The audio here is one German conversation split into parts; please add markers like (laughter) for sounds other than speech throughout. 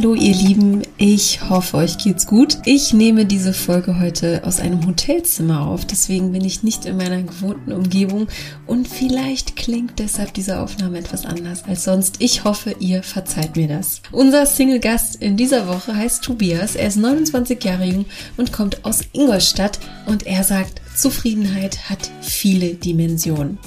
Hallo ihr Lieben, ich hoffe euch geht's gut. Ich nehme diese Folge heute aus einem Hotelzimmer auf, deswegen bin ich nicht in meiner gewohnten Umgebung und vielleicht klingt deshalb diese Aufnahme etwas anders als sonst. Ich hoffe, ihr verzeiht mir das. Unser Single-Gast in dieser Woche heißt Tobias, er ist 29 Jahre jung und kommt aus Ingolstadt und er sagt, Zufriedenheit hat viele Dimensionen.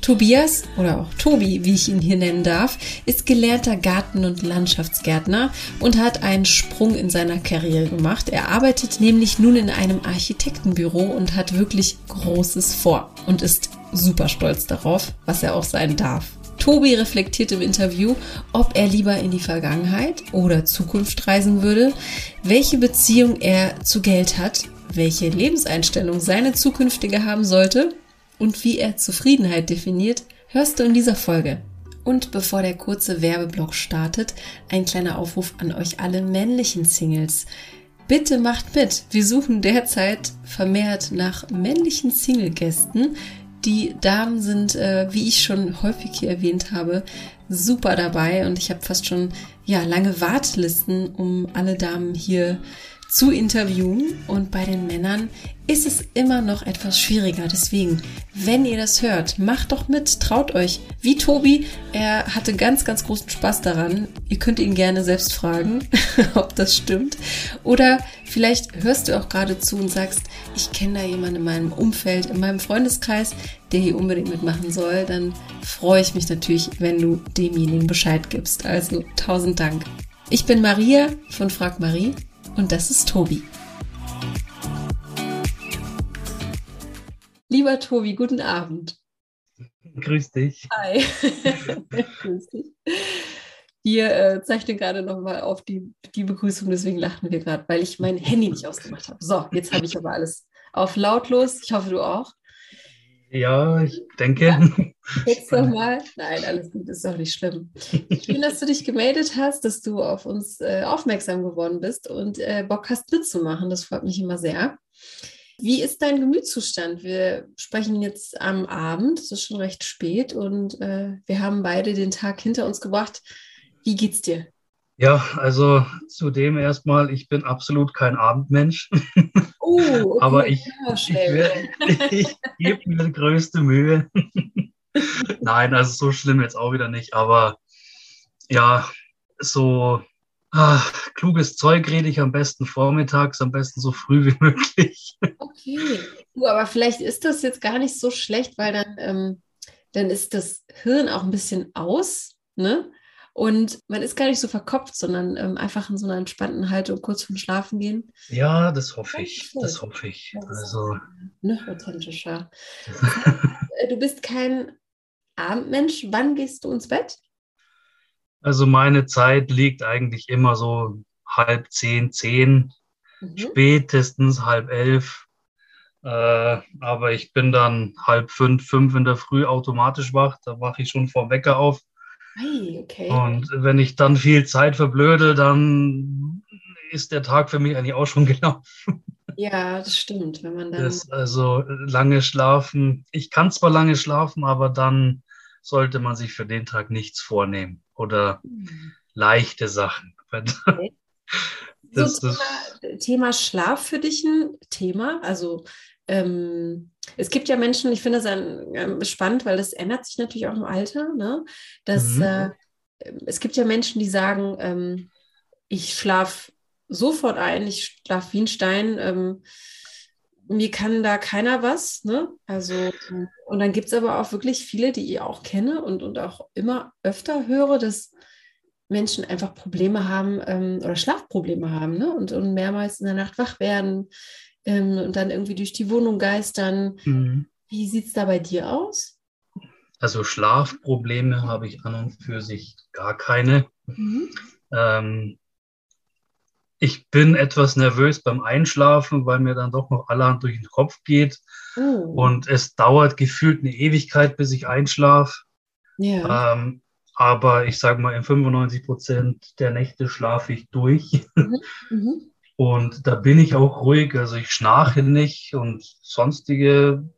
Tobias oder auch Tobi, wie ich ihn hier nennen darf, ist gelernter Garten- und Landschaftsgärtner und hat einen Sprung in seiner Karriere gemacht. Er arbeitet nämlich nun in einem Architektenbüro und hat wirklich Großes vor und ist super stolz darauf, was er auch sein darf. Tobi reflektiert im Interview, ob er lieber in die Vergangenheit oder Zukunft reisen würde, welche Beziehung er zu Geld hat, welche Lebenseinstellung seine zukünftige haben sollte und wie er Zufriedenheit definiert, hörst du in dieser Folge. Und bevor der kurze Werbeblock startet, ein kleiner Aufruf an euch alle männlichen Singles. Bitte macht mit. Wir suchen derzeit vermehrt nach männlichen Single-Gästen. Die Damen sind, äh, wie ich schon häufig hier erwähnt habe, super dabei und ich habe fast schon ja lange Wartelisten, um alle Damen hier zu interviewen. Und bei den Männern ist es immer noch etwas schwieriger. Deswegen, wenn ihr das hört, macht doch mit, traut euch. Wie Tobi, er hatte ganz, ganz großen Spaß daran. Ihr könnt ihn gerne selbst fragen, (laughs) ob das stimmt. Oder vielleicht hörst du auch gerade zu und sagst, ich kenne da jemanden in meinem Umfeld, in meinem Freundeskreis, der hier unbedingt mitmachen soll. Dann freue ich mich natürlich, wenn du demjenigen Bescheid gibst. Also tausend Dank. Ich bin Maria von Frag Marie und das ist Tobi. Lieber Tobi, guten Abend. Grüß dich. Hi. (laughs) Grüß dich. Wir äh, zeichnen gerade nochmal auf die, die Begrüßung, deswegen lachen wir gerade, weil ich mein Handy nicht ausgemacht habe. So, jetzt habe ich aber alles auf lautlos. Ich hoffe, du auch. Ja, ich denke. Ja. (laughs) Jetzt nochmal. Nein, alles gut, ist doch nicht schlimm. Schön, dass du dich gemeldet hast, dass du auf uns äh, aufmerksam geworden bist und äh, Bock hast mitzumachen. Das freut mich immer sehr. Wie ist dein Gemütszustand? Wir sprechen jetzt am Abend, es ist schon recht spät und äh, wir haben beide den Tag hinter uns gebracht. Wie geht's dir? Ja, also zudem erstmal, ich bin absolut kein Abendmensch. Oh, okay. (laughs) aber ich, ich, (laughs) ich gebe mir die größte Mühe. (laughs) Nein, also so schlimm jetzt auch wieder nicht, aber ja, so ach, kluges Zeug rede ich am besten vormittags, am besten so früh wie möglich. Okay, du, aber vielleicht ist das jetzt gar nicht so schlecht, weil dann, ähm, dann ist das Hirn auch ein bisschen aus, ne? Und man ist gar nicht so verkopft, sondern ähm, einfach in so einer entspannten Haltung kurz vorm Schlafen gehen. Ja, das hoffe ich. Das hoffe ich. Also, noch authentischer. (laughs) Du bist kein Abendmensch. Wann gehst du ins Bett? Also meine Zeit liegt eigentlich immer so halb zehn, zehn, mhm. spätestens halb elf. Äh, aber ich bin dann halb fünf, fünf in der Früh automatisch wach. Da wache ich schon vor Wecker auf Okay. Und wenn ich dann viel Zeit verblöde, dann ist der Tag für mich eigentlich auch schon (laughs) gelaufen. Ja, das stimmt. Wenn man dann. Das, also lange schlafen. Ich kann zwar lange schlafen, aber dann sollte man sich für den Tag nichts vornehmen oder mhm. leichte Sachen. (laughs) Okay. Das, so Thema, Thema Schlaf für dich ein Thema? Also ähm, es gibt ja Menschen, ich finde das ein, äh, spannend, weil das ändert sich natürlich auch im Alter, ne? dass mhm. äh, es gibt ja Menschen, die sagen, ähm, ich schlafe sofort ein, ich schlafe wie ein Stein, ähm, mir kann da keiner was, ne? Also, und dann gibt es aber auch wirklich viele, die ich auch kenne und, und auch immer öfter höre, dass Menschen einfach Probleme haben ähm, oder Schlafprobleme haben, ne? Und, und mehrmals in der Nacht wach werden, ähm, und dann irgendwie durch die Wohnung geistern. Mhm. Wie sieht es da bei dir aus? Also Schlafprobleme habe ich an und für sich gar keine. Mhm. Ähm, ich bin etwas nervös beim Einschlafen, weil mir dann doch noch allerhand durch den Kopf geht. Oh. Und es dauert gefühlt eine Ewigkeit, bis ich einschlafe. Ja. Ähm, aber ich sage mal, in 95 Prozent der Nächte schlafe ich durch. Mhm. Mhm. Und da bin ich auch ruhig, also ich schnarche nicht und sonstige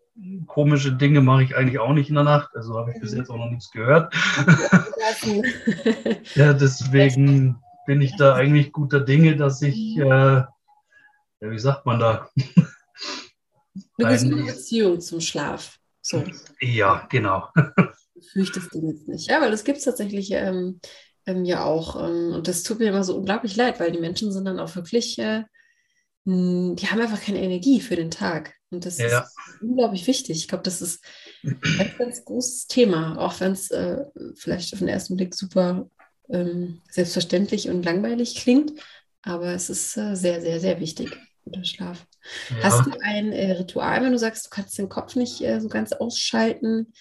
komische Dinge mache ich eigentlich auch nicht in der Nacht. Also habe ich bis jetzt auch noch nichts gehört. (laughs) ja, deswegen, bin ich da eigentlich guter Dinge, dass ich, äh, ja, wie sagt man da? (laughs) Eine gesunde Beziehung zum Schlaf. So. Ja, genau. (laughs) Fürchtest du jetzt nicht. Ja, weil das gibt es tatsächlich ähm, ähm, ja auch. Ähm, und das tut mir immer so unglaublich leid, weil die Menschen sind dann auch wirklich, äh, mh, die haben einfach keine Energie für den Tag. Und das ja. ist unglaublich wichtig. Ich glaube, das ist ein ganz, ganz großes Thema, auch wenn es äh, vielleicht auf den ersten Blick super ähm, selbstverständlich und langweilig klingt. Aber es ist äh, sehr, sehr, sehr wichtig, der Schlaf. Ja. Hast du ein äh, Ritual, wenn du sagst, du kannst den Kopf nicht äh, so ganz ausschalten,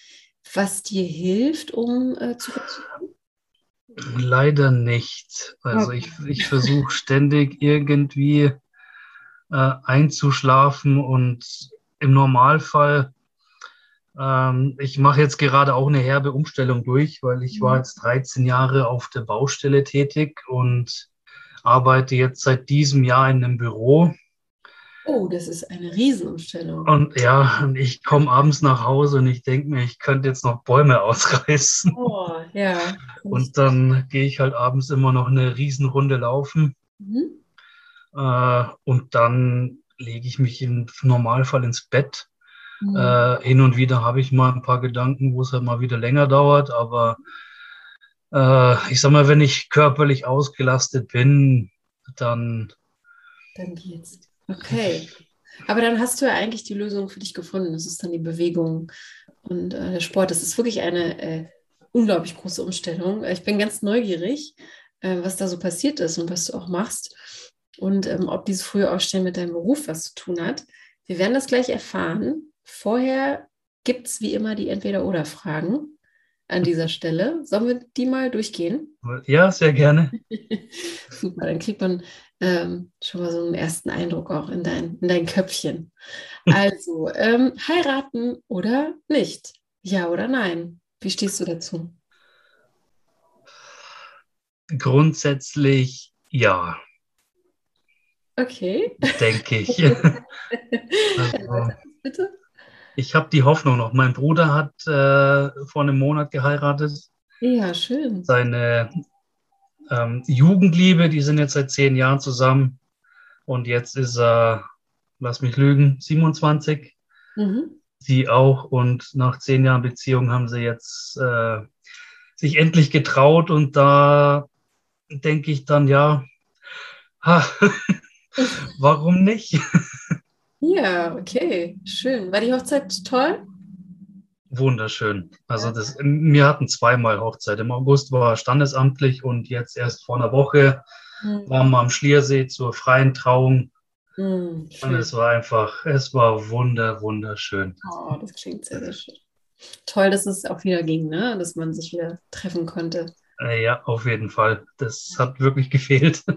was dir hilft, um äh, zu? Leider nicht. Also okay. ich, ich versuche ständig irgendwie äh, einzuschlafen und im Normalfall, ähm, ich mache jetzt gerade auch eine herbe Umstellung durch, weil ich war mhm. jetzt 13 Jahre auf der Baustelle tätig und arbeite jetzt seit diesem Jahr in einem Büro Oh, das ist eine Riesenumstellung. Und ja, und ich komme abends nach Hause und ich denke mir, ich könnte jetzt noch Bäume (laughs) ausreißen. Oh, ja. Und dann gehe ich halt abends immer noch eine Riesenrunde laufen. Mhm. Äh, und dann lege ich mich im Normalfall ins Bett. Mhm. Äh, hin und wieder habe ich mal ein paar Gedanken, wo es halt mal wieder länger dauert, aber äh, ich sag mal, wenn ich körperlich ausgelastet bin, dann. Dann geht's. Okay. Aber dann hast du ja eigentlich die Lösung für dich gefunden. Das ist dann die Bewegung und äh, der Sport. Das ist wirklich eine äh, unglaublich große Umstellung. Ich bin ganz neugierig, äh, was da so passiert ist und was du auch machst und ähm, ob dieses frühe Aufstehen mit deinem Beruf was zu tun hat. Wir werden das gleich erfahren. Vorher gibt es wie immer die Entweder-Oder-Fragen an dieser Stelle. Sollen wir die mal durchgehen? Ja, sehr gerne. (laughs) Super, dann kriegt man ähm, schon mal so einen ersten Eindruck auch in dein, in dein Köpfchen. Also, (laughs) ähm, heiraten oder nicht? Ja oder nein? Wie stehst du dazu? Grundsätzlich ja. Okay. Denke ich. (laughs) also, Bitte? Ich habe die Hoffnung noch. Mein Bruder hat äh, vor einem Monat geheiratet. Ja, schön. Seine ähm, Jugendliebe, die sind jetzt seit zehn Jahren zusammen und jetzt ist er, lass mich lügen, 27. Mhm. Sie auch und nach zehn Jahren Beziehung haben sie jetzt äh, sich endlich getraut und da denke ich dann, ja, ha, (laughs) warum nicht? (laughs) Ja, okay, schön. War die Hochzeit toll? Wunderschön. Also das, wir hatten zweimal Hochzeit. Im August war standesamtlich und jetzt erst vor einer Woche mhm. waren wir am Schliersee zur freien Trauung. Mhm, und es war einfach, es war wunder, wunderschön. Oh, das klingt sehr, sehr schön. Toll, dass es auch wieder ging, ne? dass man sich wieder treffen konnte. Äh, ja, auf jeden Fall. Das hat wirklich gefehlt. (laughs)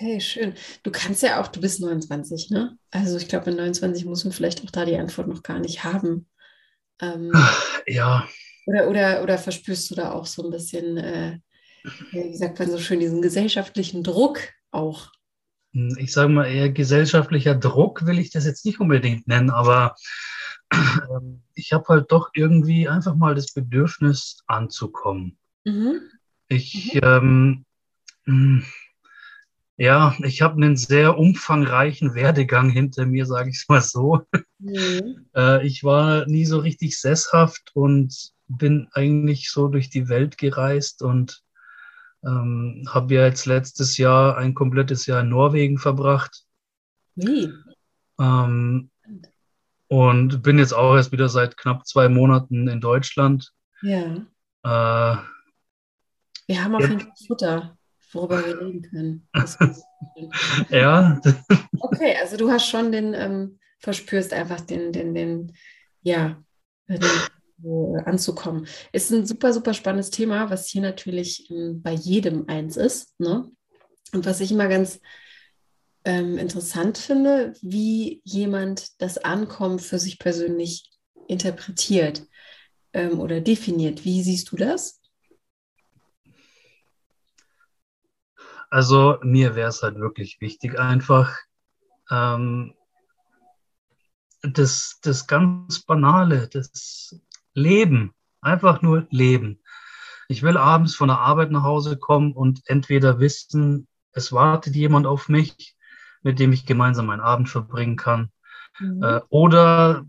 Okay, schön. Du kannst ja auch, du bist 29, ne? Also ich glaube, mit 29 muss man vielleicht auch da die Antwort noch gar nicht haben. Ähm, ja. Oder, oder, oder verspürst du da auch so ein bisschen, äh, wie sagt man so schön, diesen gesellschaftlichen Druck auch? Hm, ich sage mal eher gesellschaftlicher Druck will ich das jetzt nicht unbedingt nennen, aber (clears throat) ähm, ich habe halt doch irgendwie einfach mal das Bedürfnis anzukommen. Mhm. Ich, mhm. Ähm, hm, ja, ich habe einen sehr umfangreichen Werdegang hinter mir, sage ich es mal so. Mhm. (laughs) Äh, ich war nie so richtig sesshaft und bin eigentlich so durch die Welt gereist und ähm, habe ja jetzt letztes Jahr ein komplettes Jahr in Norwegen verbracht. Wie? Ähm, und bin jetzt auch erst wieder seit knapp zwei Monaten in Deutschland. Ja. Äh, Wir haben auf jeden Fall Futter worüber wir reden können. (laughs) ja. Okay, also du hast schon den, ähm, verspürst einfach den, den, den, ja, den, äh, anzukommen. Ist ein super, super spannendes Thema, was hier natürlich ähm, bei jedem eins ist. Ne? Und was ich immer ganz ähm, interessant finde, wie jemand das Ankommen für sich persönlich interpretiert ähm, oder definiert. Wie siehst du das? Also mir wäre es halt wirklich wichtig, einfach ähm, das, das ganz Banale, das Leben, einfach nur Leben. Ich will abends von der Arbeit nach Hause kommen und entweder wissen, es wartet jemand auf mich, mit dem ich gemeinsam meinen Abend verbringen kann. Mhm. Äh, oder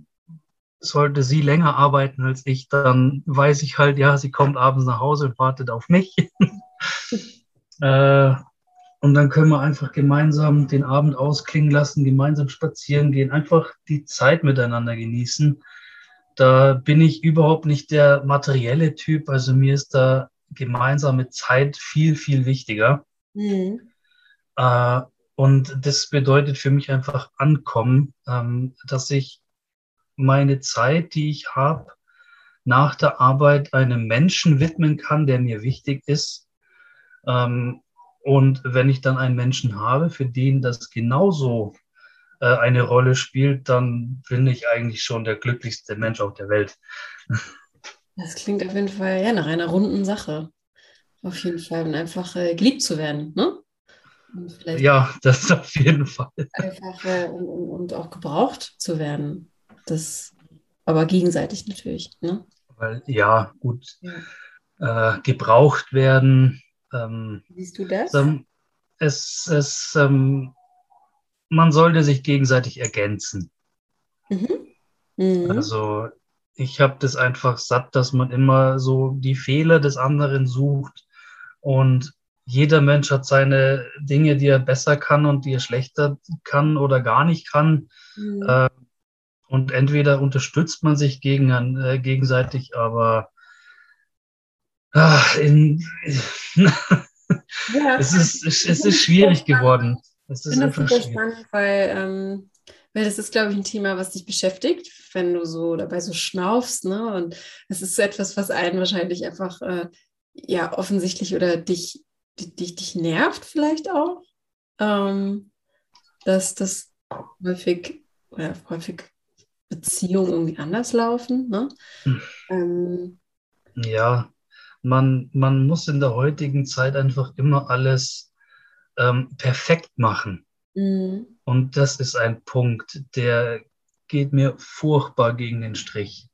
sollte sie länger arbeiten als ich, dann weiß ich halt, ja, sie kommt abends nach Hause und wartet auf mich. (laughs) äh, und dann können wir einfach gemeinsam den Abend ausklingen lassen, gemeinsam spazieren gehen, einfach die Zeit miteinander genießen. Da bin ich überhaupt nicht der materielle Typ. Also mir ist da gemeinsame Zeit viel, viel wichtiger. Mhm. Äh, und das bedeutet für mich einfach ankommen, ähm, dass ich meine Zeit, die ich habe, nach der Arbeit einem Menschen widmen kann, der mir wichtig ist. Ähm, und wenn ich dann einen Menschen habe, für den das genauso äh, eine Rolle spielt, dann bin ich eigentlich schon der glücklichste Mensch auf der Welt. Das klingt auf jeden Fall ja, nach einer runden Sache. Auf jeden Fall. Und einfach äh, geliebt zu werden, ne? ja, das (laughs) auf jeden Fall. Einfach äh, und, und, auch gebraucht zu werden. Das aber gegenseitig natürlich, ne? Weil, ja, gut. Ja. Äh, gebraucht werden, ähm, Siehst du das? Ähm, es, es, ähm, man sollte sich gegenseitig ergänzen. Mhm. Mhm. Also ich habe das einfach satt, dass man immer so die Fehler des anderen sucht und jeder Mensch hat seine Dinge, die er besser kann und die er schlechter kann oder gar nicht kann. Mhm. Äh, und entweder unterstützt man sich gegen, äh, gegenseitig, aber Ach, in, ja. (laughs) es, ist, es, es ist schwierig geworden. Es ist ich finde das super spannend, weil, ähm, weil das ist, glaube ich, ein Thema, was dich beschäftigt, wenn du so dabei so schnaufst. Ne? Und es ist so etwas, was einen wahrscheinlich einfach äh, ja offensichtlich oder dich, dich, dich nervt vielleicht auch. Ähm, dass das häufig oder häufig Beziehungen irgendwie anders laufen. Ne? Hm. Ähm, ja, man, man muss in der heutigen Zeit einfach immer alles ähm, perfekt machen. Mhm. Und das ist ein Punkt, der geht mir furchtbar gegen den Strich.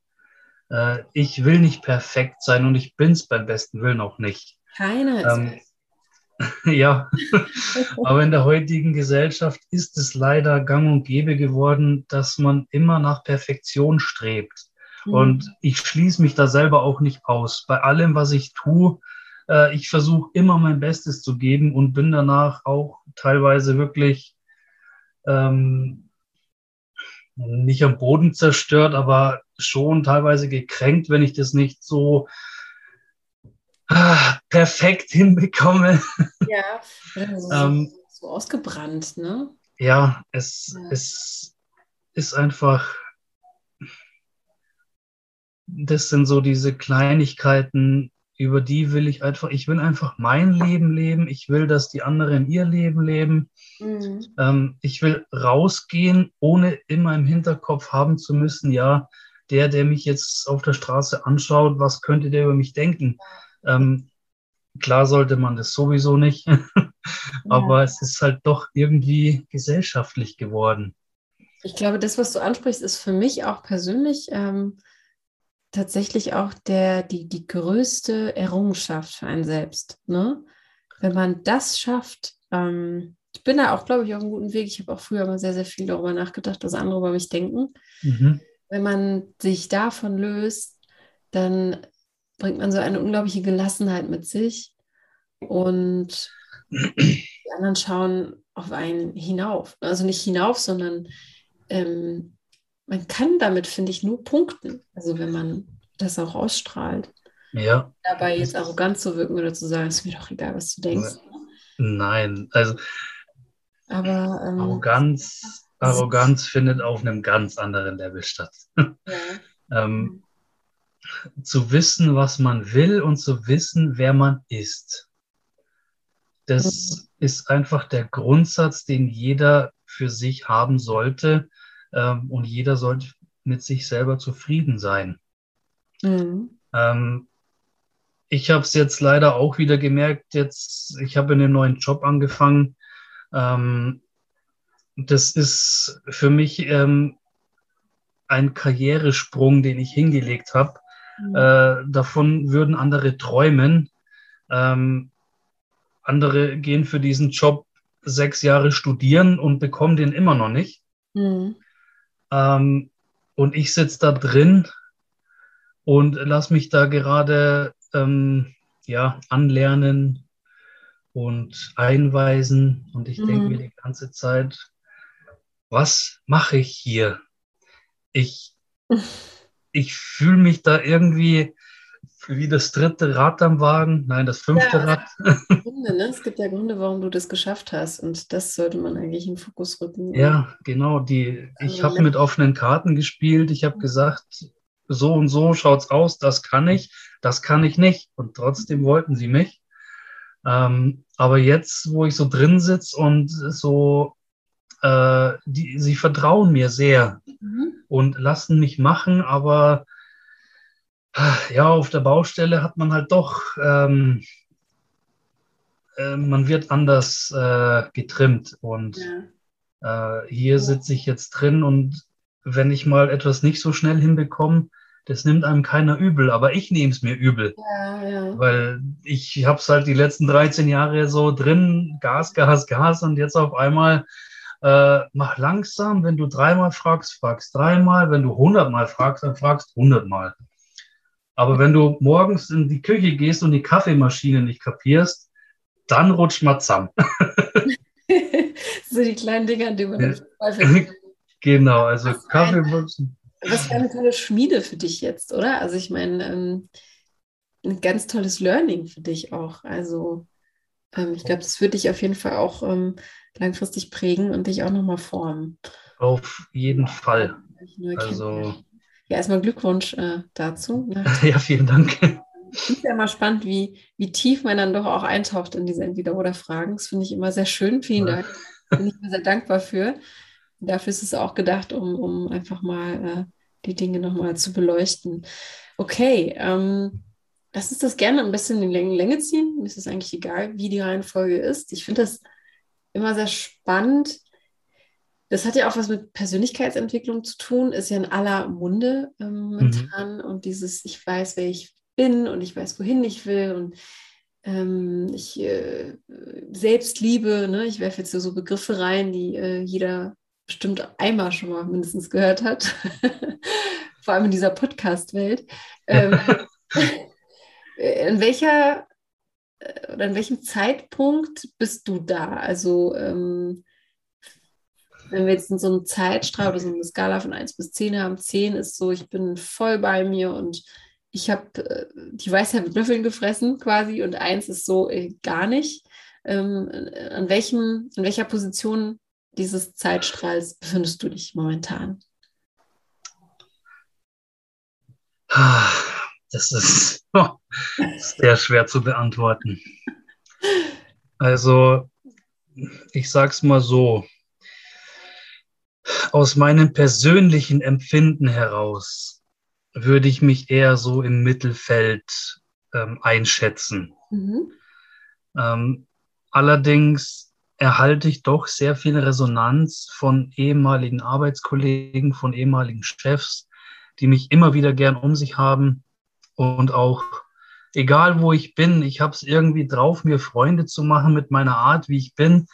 Äh, ich will nicht perfekt sein und ich bin es beim besten Willen auch nicht. Keiner ist ähm, (laughs) ja, aber in der heutigen Gesellschaft ist es leider gang und gäbe geworden, dass man immer nach Perfektion strebt. Und mhm. ich schließe mich da selber auch nicht aus. Bei allem, was ich tue, äh, ich versuche immer mein Bestes zu geben und bin danach auch teilweise wirklich ähm, nicht am Boden zerstört, aber schon teilweise gekränkt, wenn ich das nicht so ah, perfekt (laughs) hinbekomme. Ja, (laughs) so, ähm, so ausgebrannt, ne? Ja, es, ja. es ist einfach das sind so diese Kleinigkeiten, über die will ich einfach, ich will einfach mein Leben leben. Ich will, dass die anderen ihr Leben leben. Mhm. Ähm, ich will rausgehen, ohne immer im Hinterkopf haben zu müssen, ja, der, der mich jetzt auf der Straße anschaut, was könnte der über mich denken? Ähm, klar sollte man das sowieso nicht, (laughs) aber ja. es ist halt doch irgendwie gesellschaftlich geworden. Ich glaube, das, was du ansprichst, ist für mich auch persönlich ähm, tatsächlich auch der, die, die größte Errungenschaft für einen selbst. Ne? Wenn man das schafft, ähm, ich bin da auch, glaube ich, auf einem guten Weg. Ich habe auch früher mal sehr, sehr viel darüber nachgedacht, was andere über mich denken. Mhm. Wenn man sich davon löst, dann bringt man so eine unglaubliche Gelassenheit mit sich und die anderen schauen auf einen hinauf. Also nicht hinauf, sondern ähm, man kann damit, finde ich, nur punkten. Also wenn man das auch ausstrahlt. Ja. Dabei jetzt arrogant zu wirken oder zu sagen, es ist mir doch egal, was du denkst. Nein, also aber ähm, Arroganz, Arroganz findet auf einem ganz anderen Level statt. Ja. (laughs) ähm, zu wissen, was man will und zu wissen, wer man ist. Das mhm. ist einfach der Grundsatz, den jeder für sich haben sollte, ähm, und jeder sollte mit sich selber zufrieden sein. Mhm. Ähm, ich habe es jetzt leider auch wieder gemerkt, jetzt, ich habe in einem neuen Job angefangen. Ähm, das ist für mich ähm, ein Karrieresprung, den ich hingelegt habe. Mhm. Äh, davon würden andere träumen. Ähm, andere gehen für diesen Job sechs Jahre studieren und bekommen den immer noch nicht. Mhm. Ähm, und ich sitze da drin und lasse mich da gerade ähm, ja, anlernen und einweisen. Und ich mhm. denke mir die ganze Zeit, was mache ich hier? Ich, (laughs) ich fühle mich da irgendwie wie das dritte Rad am Wagen, nein, das fünfte ja, Rad. (laughs) Gründe, ne? Es gibt ja Gründe, warum du das geschafft hast und das sollte man eigentlich in den Fokus rücken. Ja, genau. Die, ich habe mit offenen Karten gespielt. Ich habe gesagt, so und so schaut's aus, das kann ich, das kann ich nicht. Und trotzdem wollten sie mich. Ähm, aber jetzt, wo ich so drin sitze und so, äh, die, sie vertrauen mir sehr mhm. und lassen mich machen, aber ja, auf der Baustelle hat man halt doch, ähm, äh, man wird anders äh, getrimmt und ja. äh, hier sitze ich jetzt drin und wenn ich mal etwas nicht so schnell hinbekomme, das nimmt einem keiner übel, aber ich nehme es mir übel. Ja, ja. Weil ich habe es halt die letzten 13 Jahre so drin, Gas, Gas, Gas und jetzt auf einmal äh, mach langsam, wenn du dreimal fragst, fragst dreimal, wenn du hundertmal fragst, dann fragst hundertmal. Aber wenn du morgens in die Küche gehst und die Kaffeemaschine nicht kapierst, dann rutscht man zusammen. (laughs) so die kleinen Dinger, die man ja. (laughs) Genau, also was Kaffee. Ein, was für eine tolle Schmiede für dich jetzt, oder? Also ich meine, ähm, ein ganz tolles Learning für dich auch. Also ähm, ich glaube, das wird dich auf jeden Fall auch ähm, langfristig prägen und dich auch nochmal formen. Auf jeden Fall. Also ja, erstmal Glückwunsch äh, dazu. Ne? (laughs) Ja, vielen Dank. Ich finde ja immer spannend, wie, wie tief man dann doch auch eintaucht in diese Entweder-Oder-Fragen. Das finde ich immer sehr schön. Vielen Dank. Bin ich mir sehr dankbar für. Dafür ist es auch gedacht, um, um einfach mal äh, die Dinge nochmal zu beleuchten. Okay, ähm, lass uns das gerne ein bisschen in die Länge ziehen. Mir ist es eigentlich egal, wie die Reihenfolge ist. Ich finde das immer sehr spannend, das hat ja auch was mit Persönlichkeitsentwicklung zu tun, ist ja in aller Munde ähm, momentan. Mhm. Und dieses, ich weiß, wer ich bin und ich weiß, wohin ich will und ähm, ich äh, Selbstliebe, ne? ich werfe jetzt so Begriffe rein, die äh, jeder bestimmt einmal schon mal mindestens gehört hat, (laughs) vor allem in dieser Podcast-Welt. Ähm, (laughs) in welcher äh, oder in welchem Zeitpunkt bist du da? Also ähm, wenn wir jetzt in so einem Zeitstrahl oder so eine Skala von 1 bis 10 haben, 10 ist so, ich bin voll bei mir und ich habe äh, die Weisheit mit Löffeln gefressen quasi und 1 ist so äh, gar nicht. Ähm, an, welchem, an welcher Position dieses Zeitstrahls befindest du dich momentan? (sighs) Das ist (laughs) sehr schwer zu beantworten. Also, ich sage es mal so, aus meinem persönlichen Empfinden heraus würde ich mich eher so im Mittelfeld ähm, einschätzen. Mhm. Ähm, allerdings erhalte ich doch sehr viel Resonanz von ehemaligen Arbeitskollegen, von ehemaligen Chefs, die mich immer wieder gern um sich haben und auch egal wo ich bin, ich habe es irgendwie drauf, mir Freunde zu machen mit meiner Art, wie ich bin.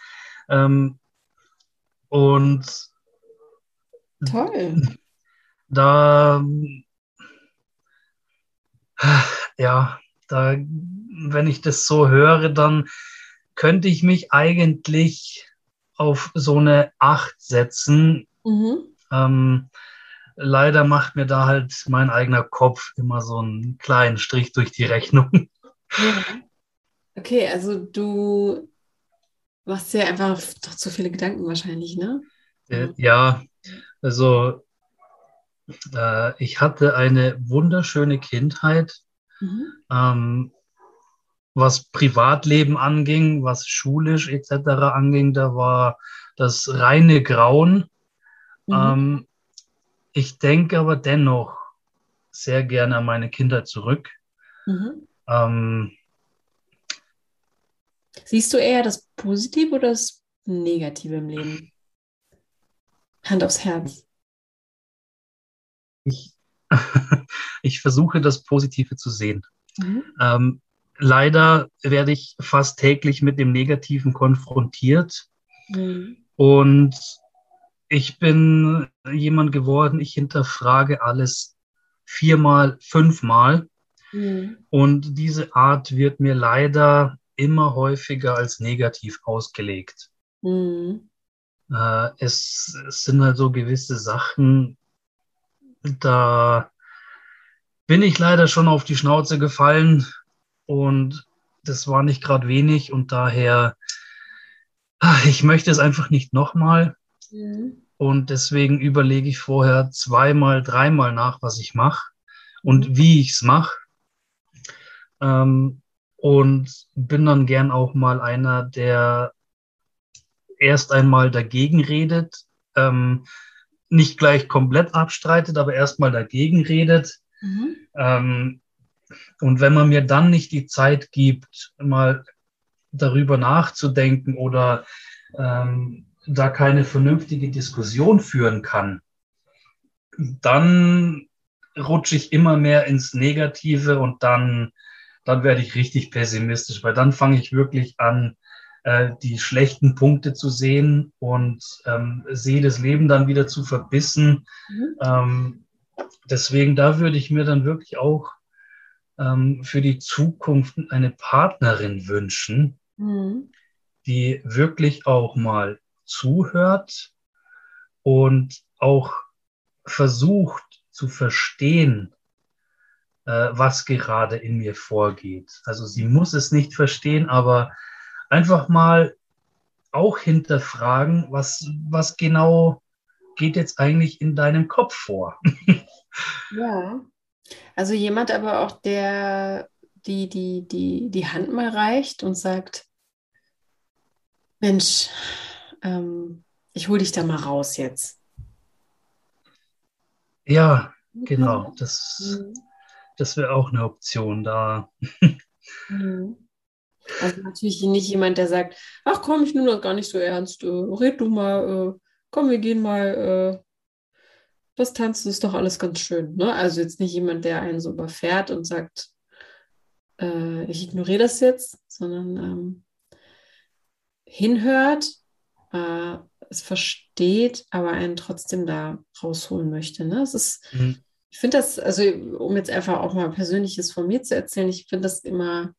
Ähm, und Toll. Da, ja, da, wenn ich das so höre, dann könnte ich mich eigentlich auf so eine Acht setzen. Mhm. Ähm, leider macht mir da halt mein eigener Kopf immer so einen kleinen Strich durch die Rechnung. (laughs) Ja. Okay, also du machst ja einfach doch zu viele Gedanken wahrscheinlich, ne? Äh, ja, also äh, ich hatte eine wunderschöne Kindheit, mhm. ähm, was Privatleben anging, was schulisch etc. anging, da war das reine Grauen. Mhm. Ähm, ich denke aber dennoch sehr gerne an meine Kindheit zurück. Mhm. Ähm, Siehst du eher das Positive oder das Negative im Leben? Hand aufs Herz. Ich (laughs) ich versuche das Positive zu sehen. Mhm. Ähm, leider werde ich fast täglich mit dem Negativen konfrontiert. Mhm. Und ich bin jemand geworden, ich hinterfrage alles viermal, fünfmal. Mhm. Und diese Art wird mir leider immer häufiger als negativ ausgelegt. Mhm. Äh, es, es, sind halt so gewisse Sachen, da bin ich leider schon auf die Schnauze gefallen und das war nicht gerade wenig und daher, ach, ich möchte es einfach nicht nochmal. Mhm. Und deswegen überlege ich vorher zweimal, dreimal nach, was ich mache und wie ich es mache. Ähm, und bin dann gern auch mal einer, der erst einmal dagegen redet, ähm, nicht gleich komplett abstreitet, aber erstmal dagegen redet. Mhm. Ähm, und wenn man mir dann nicht die Zeit gibt, mal darüber nachzudenken oder ähm, da keine vernünftige Diskussion führen kann, dann rutsche ich immer mehr ins Negative und dann, dann werde ich richtig pessimistisch, weil dann fange ich wirklich an, äh, die schlechten Punkte zu sehen und ähm, sehe das Leben dann wieder zu verbissen. Mhm. Ähm, deswegen, da würde ich mir dann wirklich auch ähm, für die Zukunft eine Partnerin wünschen, mhm. die wirklich auch mal zuhört und auch versucht zu verstehen, äh, was gerade in mir vorgeht. Also sie muss es nicht verstehen, aber einfach mal auch hinterfragen, was, was genau geht jetzt eigentlich in deinem Kopf vor. (laughs) ja, also jemand aber auch, der die, die, die, die Hand mal reicht und sagt, Mensch, ähm, ich hole dich da mal raus jetzt. Ja, genau. Das, mhm. das wäre auch eine Option da. (laughs) Mhm. Also natürlich nicht jemand, der sagt, ach komm, ich nehme das gar nicht so ernst, äh, red du mal, äh, komm, wir gehen mal, äh, was tanzen, ist doch alles ganz schön. Ne? Also jetzt nicht jemand, der einen so überfährt und sagt, äh, ich ignoriere das jetzt, sondern ähm, hinhört, äh, es versteht, aber einen trotzdem da rausholen möchte. Ne? Es ist, mhm. ich finde das, also um jetzt einfach auch mal Persönliches von mir zu erzählen, ich finde das immer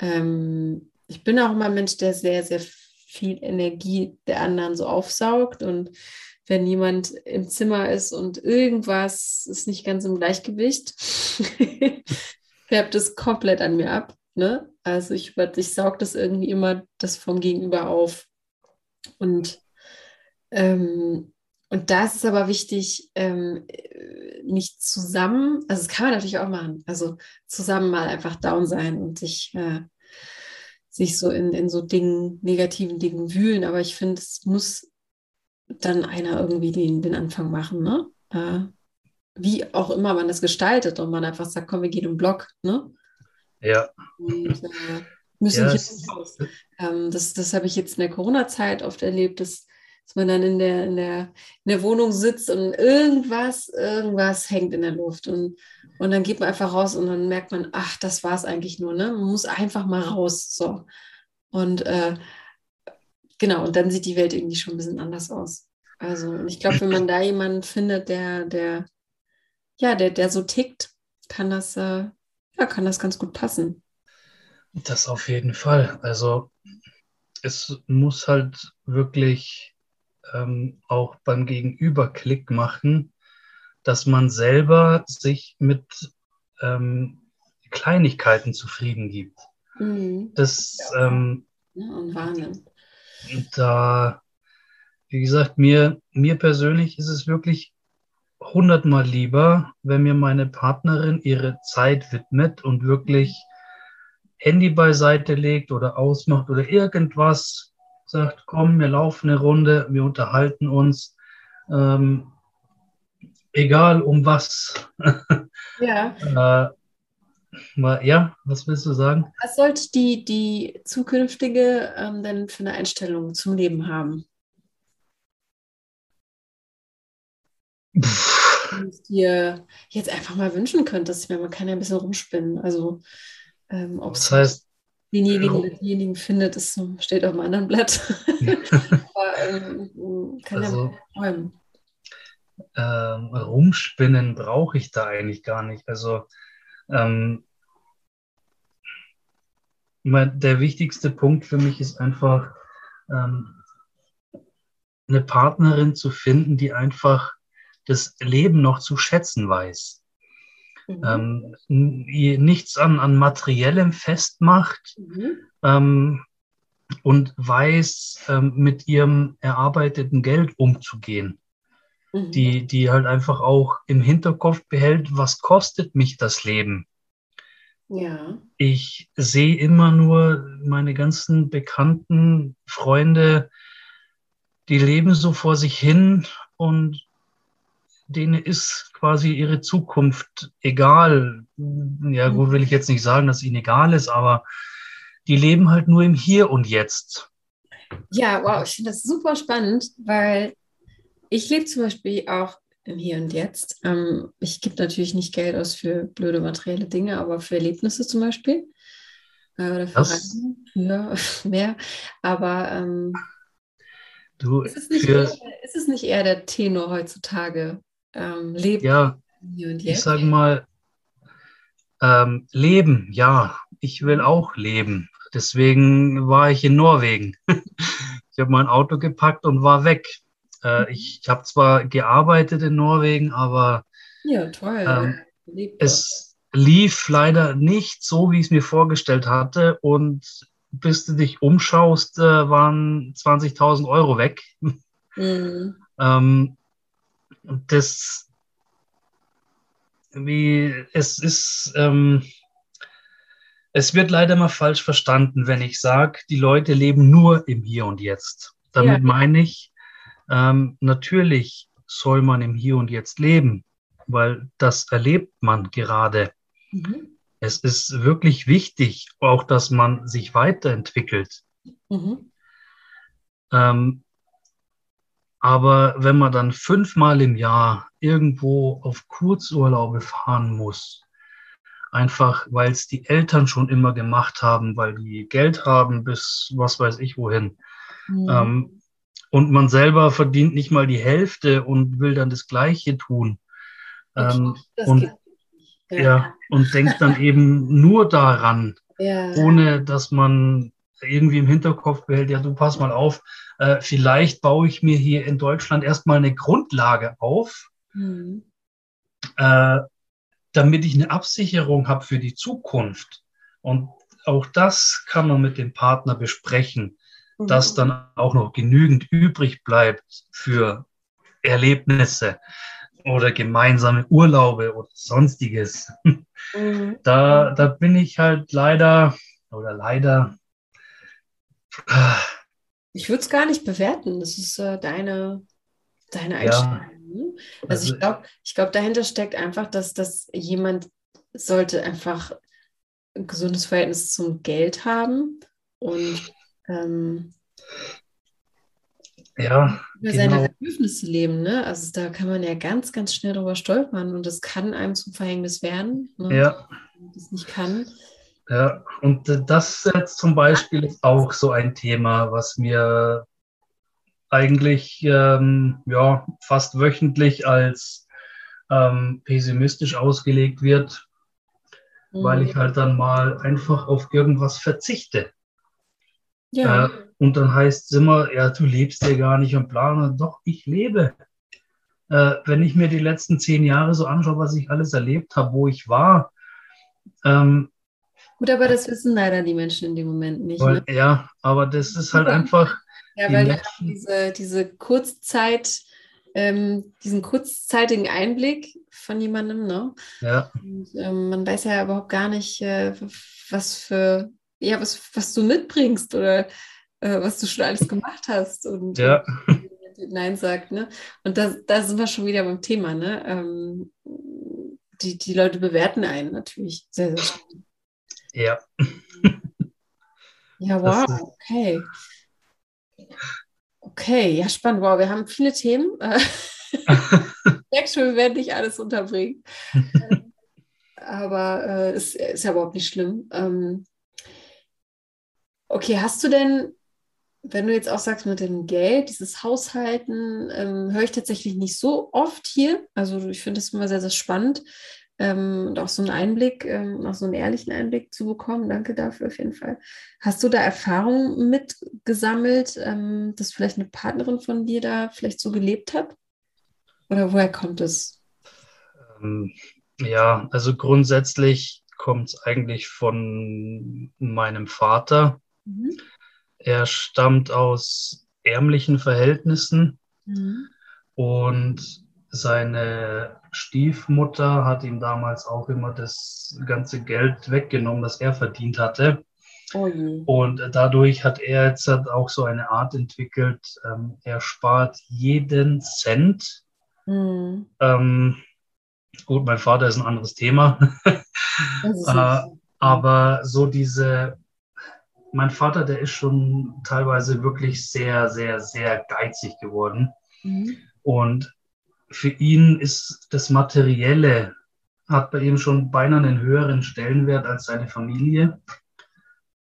ähm, ich bin auch immer ein Mensch, der sehr, sehr viel Energie der anderen so aufsaugt. Und wenn jemand im Zimmer ist und irgendwas ist nicht ganz im Gleichgewicht, (laughs) färbt es komplett an mir ab. Ne? Also ich, ich saug das irgendwie immer das vom Gegenüber auf. Und, ähm, und da ist es aber wichtig, ähm, nicht zusammen, also das kann man natürlich auch machen, also zusammen mal einfach down sein und sich, äh, sich so in, in so Dingen, negativen Dingen wühlen. Aber ich finde, es muss dann einer irgendwie den, den Anfang machen, ne? Äh, wie auch immer man das gestaltet und man einfach sagt, komm, wir gehen im Block, ne? Ja. Und, äh, müssen yes. hier raus. Ähm, das das habe ich jetzt in der Corona-Zeit oft erlebt, dass dass man dann in der, in der, in der Wohnung sitzt und irgendwas, irgendwas hängt in der Luft. Und, und dann geht man einfach raus und dann merkt man, ach, das war es eigentlich nur, ne? Man muss einfach mal raus. So. Und äh, genau, und dann sieht die Welt irgendwie schon ein bisschen anders aus. Also, ich glaube, wenn man da jemanden findet, der, der, ja, der, der so tickt, kann das, äh, ja, kann das ganz gut passen. Das auf jeden Fall. Also es muss halt wirklich ähm, auch beim Gegenüber Klick machen, dass man selber sich mit ähm, Kleinigkeiten zufrieden gibt. Mhm. Das ähm, ja, und wahrnimmt. Da, wie gesagt, mir, mir persönlich ist es wirklich hundertmal lieber, wenn mir meine Partnerin ihre Zeit widmet und wirklich Handy beiseite legt oder ausmacht oder irgendwas, sagt, komm, wir laufen eine Runde, wir unterhalten uns, ähm, egal um was. (laughs) Ja. äh, ja, was willst du sagen? Was sollte die, die zukünftige ähm, denn für eine Einstellung zum Leben haben? Du es dir jetzt einfach mal wünschen könntest. Ich meine, man kann ja ein bisschen rumspinnen. Also, ähm, ob es heißt, denjenigen oder diejenigen findet, ist, steht auf einem anderen Blatt. (laughs) Aber ähm, kann also, ja träumen. Ähm, rumspinnen brauche ich da eigentlich gar nicht. Also, ähm, der wichtigste Punkt für mich ist einfach, ähm, eine Partnerin zu finden, die einfach das Leben noch zu schätzen weiß. Mhm. Ähm, nichts an, an Materiellem festmacht mhm. ähm, und weiß, ähm, mit ihrem erarbeiteten Geld umzugehen. Mhm. Die, die halt einfach auch im Hinterkopf behält, was kostet mich das Leben? Ja. Ich sehe immer nur meine ganzen bekannten Freunde, die leben so vor sich hin und denen ist quasi ihre Zukunft egal. Ja, gut, will ich jetzt nicht sagen, dass ihnen egal ist, aber die leben halt nur im Hier und Jetzt. Ja, wow, ich finde das super spannend, weil ich lebe zum Beispiel auch im Hier und Jetzt. Ähm, ich gebe natürlich nicht Geld aus für blöde materielle Dinge, aber für Erlebnisse zum Beispiel. Äh, oder für Reisen, ja, (laughs) mehr. Aber ähm, du, ist, es nicht für, eher, ist es nicht eher der Tenor heutzutage? Ähm, leben ja, hier und jetzt? Ich sage mal, ähm, leben, ja, ich will auch leben. Deswegen war ich in Norwegen. (laughs) ich habe mein Auto gepackt und war weg. Äh, mhm. ich habe zwar gearbeitet in Norwegen, aber ja, toll. Ähm, es lief leider nicht so, wie ich es mir vorgestellt hatte. Und bis du dich umschaust, äh, waren 20.000 Euro weg. Mhm. (laughs) ähm, das, wie, es ist, ähm, es wird leider mal falsch verstanden, wenn ich sage, die Leute leben nur im Hier und Jetzt. Damit ja. meine ich, ähm, natürlich soll man im Hier und Jetzt leben, weil das erlebt man gerade. Mhm. Es ist wirklich wichtig, auch dass man sich weiterentwickelt. Mhm. Ähm, aber wenn man dann fünfmal im Jahr irgendwo auf Kurzurlaube fahren muss, einfach weil es die Eltern schon immer gemacht haben, weil die Geld haben bis was weiß ich wohin. Mhm. Ähm, und man selber verdient nicht mal die Hälfte und will dann das Gleiche tun. Ähm, und, ja. ja. und denkt dann eben nur daran, ja. ohne dass man irgendwie im Hinterkopf behält, ja, du pass mal auf, äh, vielleicht baue ich mir hier in Deutschland erstmal eine Grundlage auf, mhm. äh, damit ich eine Absicherung habe für die Zukunft. Und auch das kann man mit dem Partner besprechen, mhm. dass dann auch noch genügend übrig bleibt für Erlebnisse oder gemeinsame Urlaube oder sonstiges. Mhm. Da, da bin ich halt leider oder leider ich würde es gar nicht bewerten. Das ist äh, deine, deine Einstellung. Ja. Ne? Also, also, ich glaube, ich glaub, dahinter steckt einfach, dass, dass jemand sollte einfach ein gesundes Verhältnis zum Geld haben und ähm, ja, über genau. seine Bedürfnisse leben. Ne? Also da kann man ja ganz, ganz schnell drüber stolpern und das kann einem zum Verhängnis werden. Ne? Ja. Wenn man das nicht kann. Ja, und das jetzt zum Beispiel ist auch so ein Thema, was mir eigentlich ähm, ja, fast wöchentlich als ähm, pessimistisch ausgelegt wird, mhm. weil ich halt dann mal einfach auf irgendwas verzichte. Ja. Äh, und dann heißt es immer, ja, du lebst ja gar nicht im Plan. Doch, ich lebe. Äh, wenn ich mir die letzten zehn Jahre so anschaue, was ich alles erlebt habe, wo ich war, ähm, Gut, aber das wissen leider die Menschen in dem Moment nicht. Weil, ne? Ja, aber das ist halt einfach. (laughs) Ja, weil die diese, diese Kurzzeit, ähm, diesen kurzzeitigen Einblick von jemandem, ne? Ja. Und, ähm, man weiß ja überhaupt gar nicht, äh, was für, ja, was, was du mitbringst oder äh, was du schon alles gemacht hast. Und ja. Nein sagt, ne? Und da, da sind wir schon wieder beim Thema, ne? Ähm, die, die Leute bewerten einen natürlich sehr, sehr schnell. Ja. (laughs) Ja, wow, okay. Okay, ja, spannend. Wow, wir haben viele Themen. (laughs) merke schon, wir werden nicht alles unterbringen. (laughs) Aber äh, ist, ist ja überhaupt nicht schlimm. Ähm, okay, hast du denn, wenn du jetzt auch sagst mit dem Geld, dieses Haushalten, ähm, höre ich tatsächlich nicht so oft hier. Also ich finde es immer sehr, sehr spannend. Ähm, und auch so einen Einblick, ähm, auch so einen ehrlichen Einblick zu bekommen. Danke dafür auf jeden Fall. Hast du da Erfahrungen mitgesammelt, ähm, dass vielleicht eine Partnerin von dir da vielleicht so gelebt hat? Oder woher kommt es? Ähm, ja, also grundsätzlich kommt es eigentlich von meinem Vater. Mhm. Er stammt aus ärmlichen Verhältnissen mhm. und seine Stiefmutter hat ihm damals auch immer das ganze Geld weggenommen, das er verdient hatte. Oh und dadurch hat er jetzt auch so eine Art entwickelt, ähm, er spart jeden Cent. Mhm. Ähm, Gut, mein Vater ist ein anderes Thema. (laughs) äh, aber so diese, mein Vater, der ist schon teilweise wirklich sehr, sehr, sehr geizig geworden. Mhm. Und für ihn ist das Materielle, hat bei ihm schon beinahe einen höheren Stellenwert als seine Familie.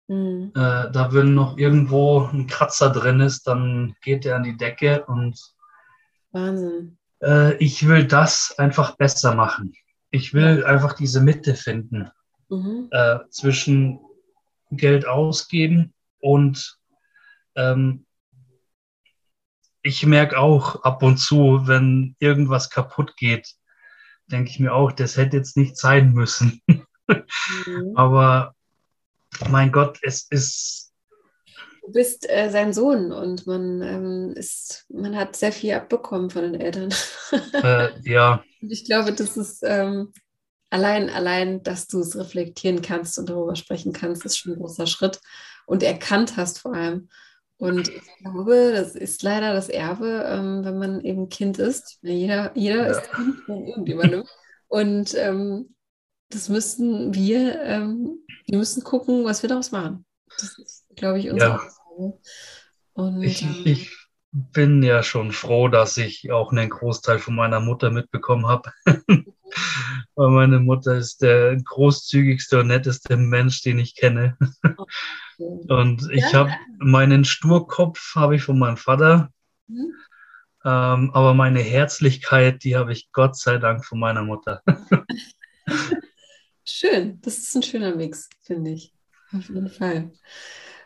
Mhm. Äh, da, wenn noch irgendwo ein Kratzer drin ist, dann geht er an die Decke und Wahnsinn äh, ich will das einfach besser machen. Ich will einfach diese Mitte finden mhm. äh, zwischen Geld ausgeben und ähm, ich merke auch ab und zu, wenn irgendwas kaputt geht, denke ich mir auch, das hätte jetzt nicht sein müssen. mhm. (laughs) Aber mein Gott, es ist Du bist äh, sein Sohn und man ähm, ist, man hat sehr viel abbekommen von den Eltern. Äh, ja. (laughs) Und ich glaube, das ist ähm, allein, allein, dass du es reflektieren kannst und darüber sprechen kannst, ist schon ein großer Schritt. Und erkannt hast vor allem. Und ich glaube, das ist leider das Erbe, ähm, wenn man eben Kind ist. Jeder, jeder ja. ist Kind von irgendjemandem. (laughs) Und ähm, das müssen wir, ähm, wir müssen gucken, was wir daraus machen. Das ist, glaube ich, unsere ja. Und, ich, ähm, ich, bin ja schon froh, dass ich auch einen Großteil von meiner Mutter mitbekommen habe. (laughs) Weil meine Mutter ist der großzügigste und netteste Mensch, den ich kenne. (laughs) und ich habe meinen Sturkopf habe ich von meinem Vater. Mhm. Ähm, aber meine Herzlichkeit, die habe ich Gott sei Dank von meiner Mutter. (laughs) Schön, das ist ein schöner Mix, finde ich. Auf jeden Fall.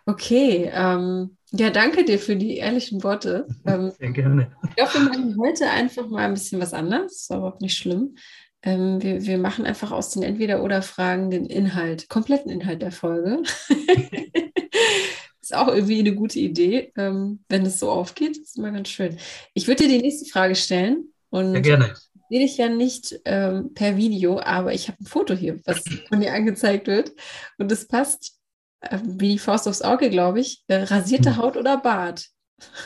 Okay, ähm, ja, danke dir für die ehrlichen Worte. (laughs) Ähm, Sehr gerne. Ich glaube, wir machen heute einfach mal ein bisschen was anderes, ist aber auch nicht schlimm. Ähm, wir, wir machen einfach aus den Entweder-Oder-Fragen den Inhalt, kompletten Inhalt der Folge. (laughs) (laughs) ist auch irgendwie eine gute Idee, ähm, wenn es so aufgeht. ist immer ganz schön. Ich würde dir die nächste Frage stellen. Und Sehr gerne. Ich sehe dich ja nicht ähm, per Video, aber ich habe ein Foto hier, was von dir angezeigt wird. Und es passt äh, wie die Faust aufs Auge, glaube ich. Äh, rasierte hm. Haut oder Bart?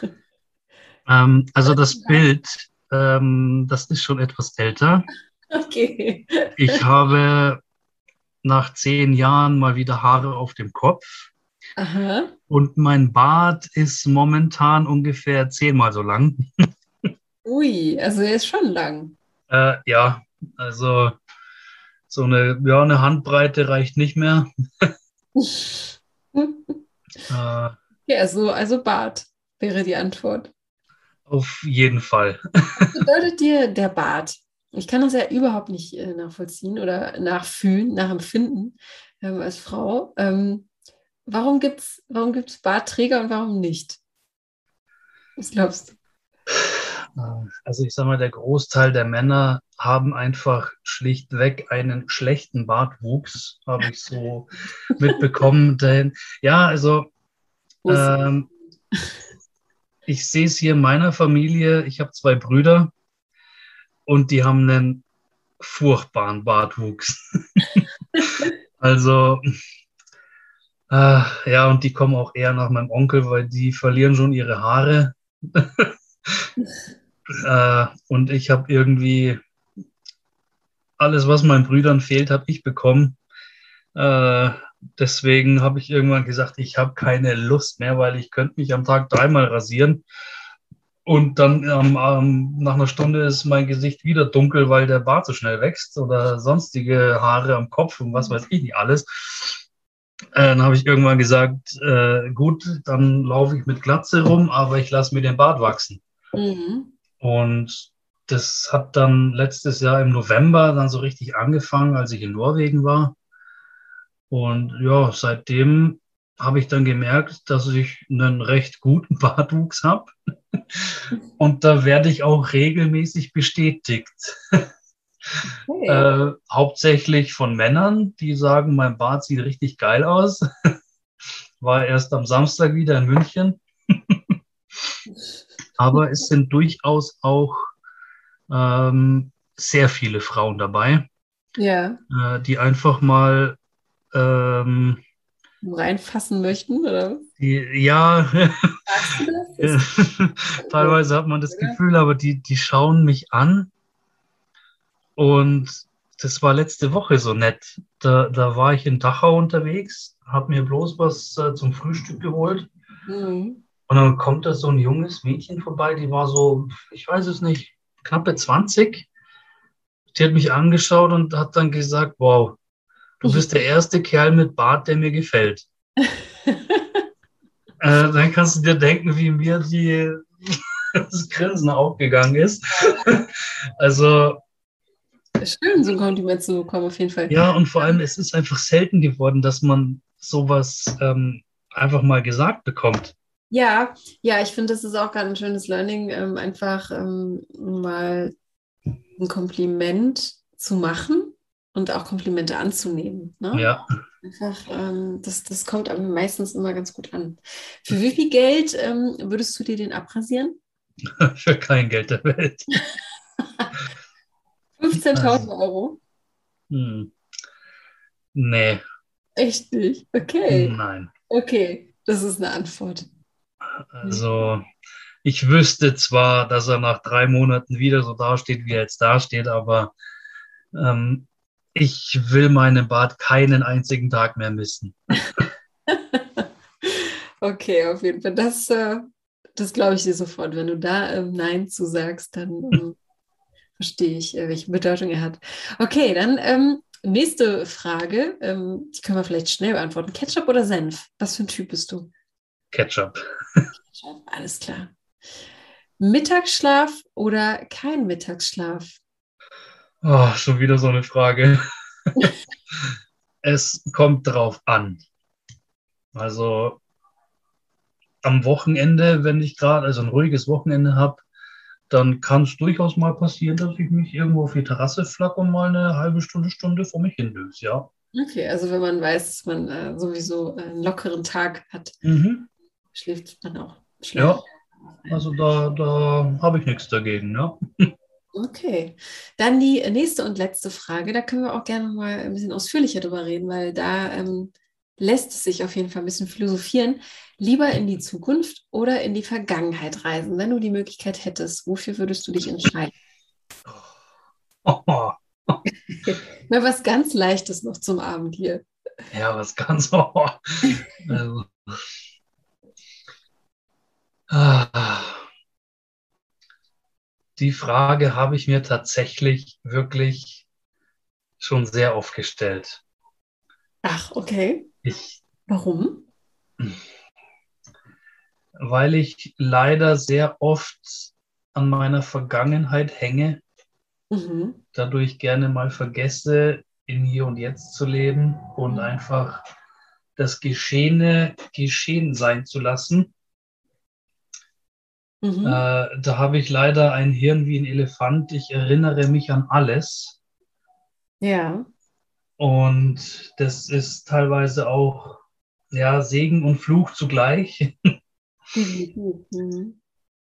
(laughs) Ähm, also das Bild, ähm, das ist schon etwas älter. (laughs) Okay. ich habe nach zehn Jahren mal wieder Haare auf dem Kopf. Aha. Und mein Bart ist momentan ungefähr zehnmal so lang. (laughs) Ui, also er ist schon lang. Äh, ja, also so eine, ja, eine Handbreite reicht nicht mehr. (laughs) äh, ja, so, also Bart wäre die Antwort. Auf jeden Fall. Was bedeutet dir der Bart? Ich kann das ja überhaupt nicht äh, nachvollziehen oder nachfühlen, nachempfinden ähm, als Frau. Ähm, warum gibt es warum gibt's Bartträger und warum nicht? Was glaubst du? Also ich sage mal, der Großteil der Männer haben einfach schlichtweg einen schlechten Bartwuchs, habe ich so (laughs) mitbekommen. Denn, ja, also ähm, ich sehe es hier in meiner Familie. Ich habe zwei Brüder und die haben einen furchtbaren Bartwuchs. (laughs) also äh, ja, und die kommen auch eher nach meinem Onkel, weil die verlieren schon ihre Haare. (laughs) äh, und ich habe irgendwie alles, was meinen Brüdern fehlt, habe ich bekommen. Äh, deswegen habe ich irgendwann gesagt, ich habe keine Lust mehr, weil ich könnte mich am Tag dreimal rasieren. und dann ähm, ähm, nach einer Stunde ist mein Gesicht wieder dunkel, weil der Bart so schnell wächst oder sonstige Haare am Kopf und was weiß ich nicht alles. Äh, dann habe ich irgendwann gesagt, äh, gut, dann laufe ich mit Glatze rum, aber ich lasse mir den Bart wachsen. Mhm. Und das hat dann letztes Jahr im November dann so richtig angefangen, als ich in Norwegen war. Und ja, seitdem habe ich dann gemerkt, dass ich einen recht guten (laughs) Bartwuchs habe. Und da werde ich auch regelmäßig bestätigt. (laughs) Okay. Äh, hauptsächlich von Männern, die sagen, mein Bart sieht richtig geil aus. (laughs) War erst am Samstag wieder in München. (laughs) Aber es sind durchaus auch ähm, sehr viele Frauen dabei, ja. äh, die einfach mal ähm, reinfassen möchten, oder? Die, ja, (laughs) teilweise hat man das Gefühl, aber die, die schauen mich an und das war letzte Woche so nett. Da, da war ich in Dachau unterwegs, habe mir bloß was äh, zum Frühstück geholt. Mhm. Und dann kommt da so ein junges Mädchen vorbei, die war so, ich weiß es nicht, knappe 20. Die hat mich angeschaut und hat dann gesagt, wow, du (laughs) bist der erste Kerl mit Bart, der mir gefällt. (laughs) äh, dann kannst du dir denken, wie mir die, (laughs) das Grinsen aufgegangen ist. also. Schön, so ein Kompliment zu bekommen, auf jeden Fall. Ja, und vor allem, es ist einfach selten geworden, dass man sowas ähm, einfach mal gesagt bekommt. Ja, ja, ich finde, das ist auch gerade ein schönes Learning, ähm, einfach ähm, mal ein Kompliment zu machen und auch Komplimente anzunehmen. Ne? Ja. Einfach, ähm, das, das kommt aber meistens immer ganz gut an. Für wie viel Geld ähm, würdest du dir den abrasieren? (laughs) Für kein Geld der Welt. (laughs) 15.000 also, Euro? Hm. Nee. Echt nicht? Okay. Nein. Okay, das ist eine Antwort. Also, ich wüsste zwar, dass er nach drei Monaten wieder so dasteht, wie er jetzt dasteht, aber ähm, ich will meinen Bart keinen einzigen Tag mehr missen. (laughs) okay, auf jeden Fall. Das, äh, das glaube ich dir sofort. Wenn du da ähm, Nein zu sagst, dann ähm, verstehe ich, äh, welche Bedeutung er hat. Okay, dann ähm, nächste Frage. Ähm, die können wir vielleicht schnell beantworten. Ketchup oder Senf? Was für ein Typ bist du? Ketchup. Ketchup, alles klar. Mittagsschlaf oder kein Mittagsschlaf? Oh, schon wieder so eine Frage. (laughs) es kommt drauf an. Also am Wochenende, wenn ich gerade, also ein ruhiges Wochenende habe, dann kann es durchaus mal passieren, dass ich mich irgendwo auf die Terrasse flack und mal eine halbe Stunde, Stunde vor mich hin löse, ja. Okay, also wenn man weiß, dass man äh, sowieso einen lockeren Tag hat, mhm. schläft man auch schnell. Ja, also da, da habe ich nichts dagegen, ja. Okay, dann die nächste und letzte Frage. Da können wir auch gerne mal ein bisschen ausführlicher drüber reden, weil da ähm, lässt es sich auf jeden Fall ein bisschen philosophieren. Lieber in die Zukunft oder in die Vergangenheit reisen, wenn du die Möglichkeit hättest. Wofür würdest du dich entscheiden? (laughs) Oh. Mal was ganz Leichtes noch zum Abend hier. Ja, was ganz. Oh. (laughs) also. ah. Die Frage habe ich mir tatsächlich wirklich schon sehr oft gestellt. Ach, okay. Ich, Warum? (laughs) Weil ich leider sehr oft an meiner Vergangenheit hänge, mhm. dadurch gerne mal vergesse, in hier und jetzt zu leben und mhm. einfach das Geschehene geschehen sein zu lassen Mhm. Äh, da habe ich leider ein Hirn wie ein Elefant. Ich erinnere mich an alles. Ja. Und das ist teilweise auch ja, Segen und Fluch zugleich. (laughs) Mhm.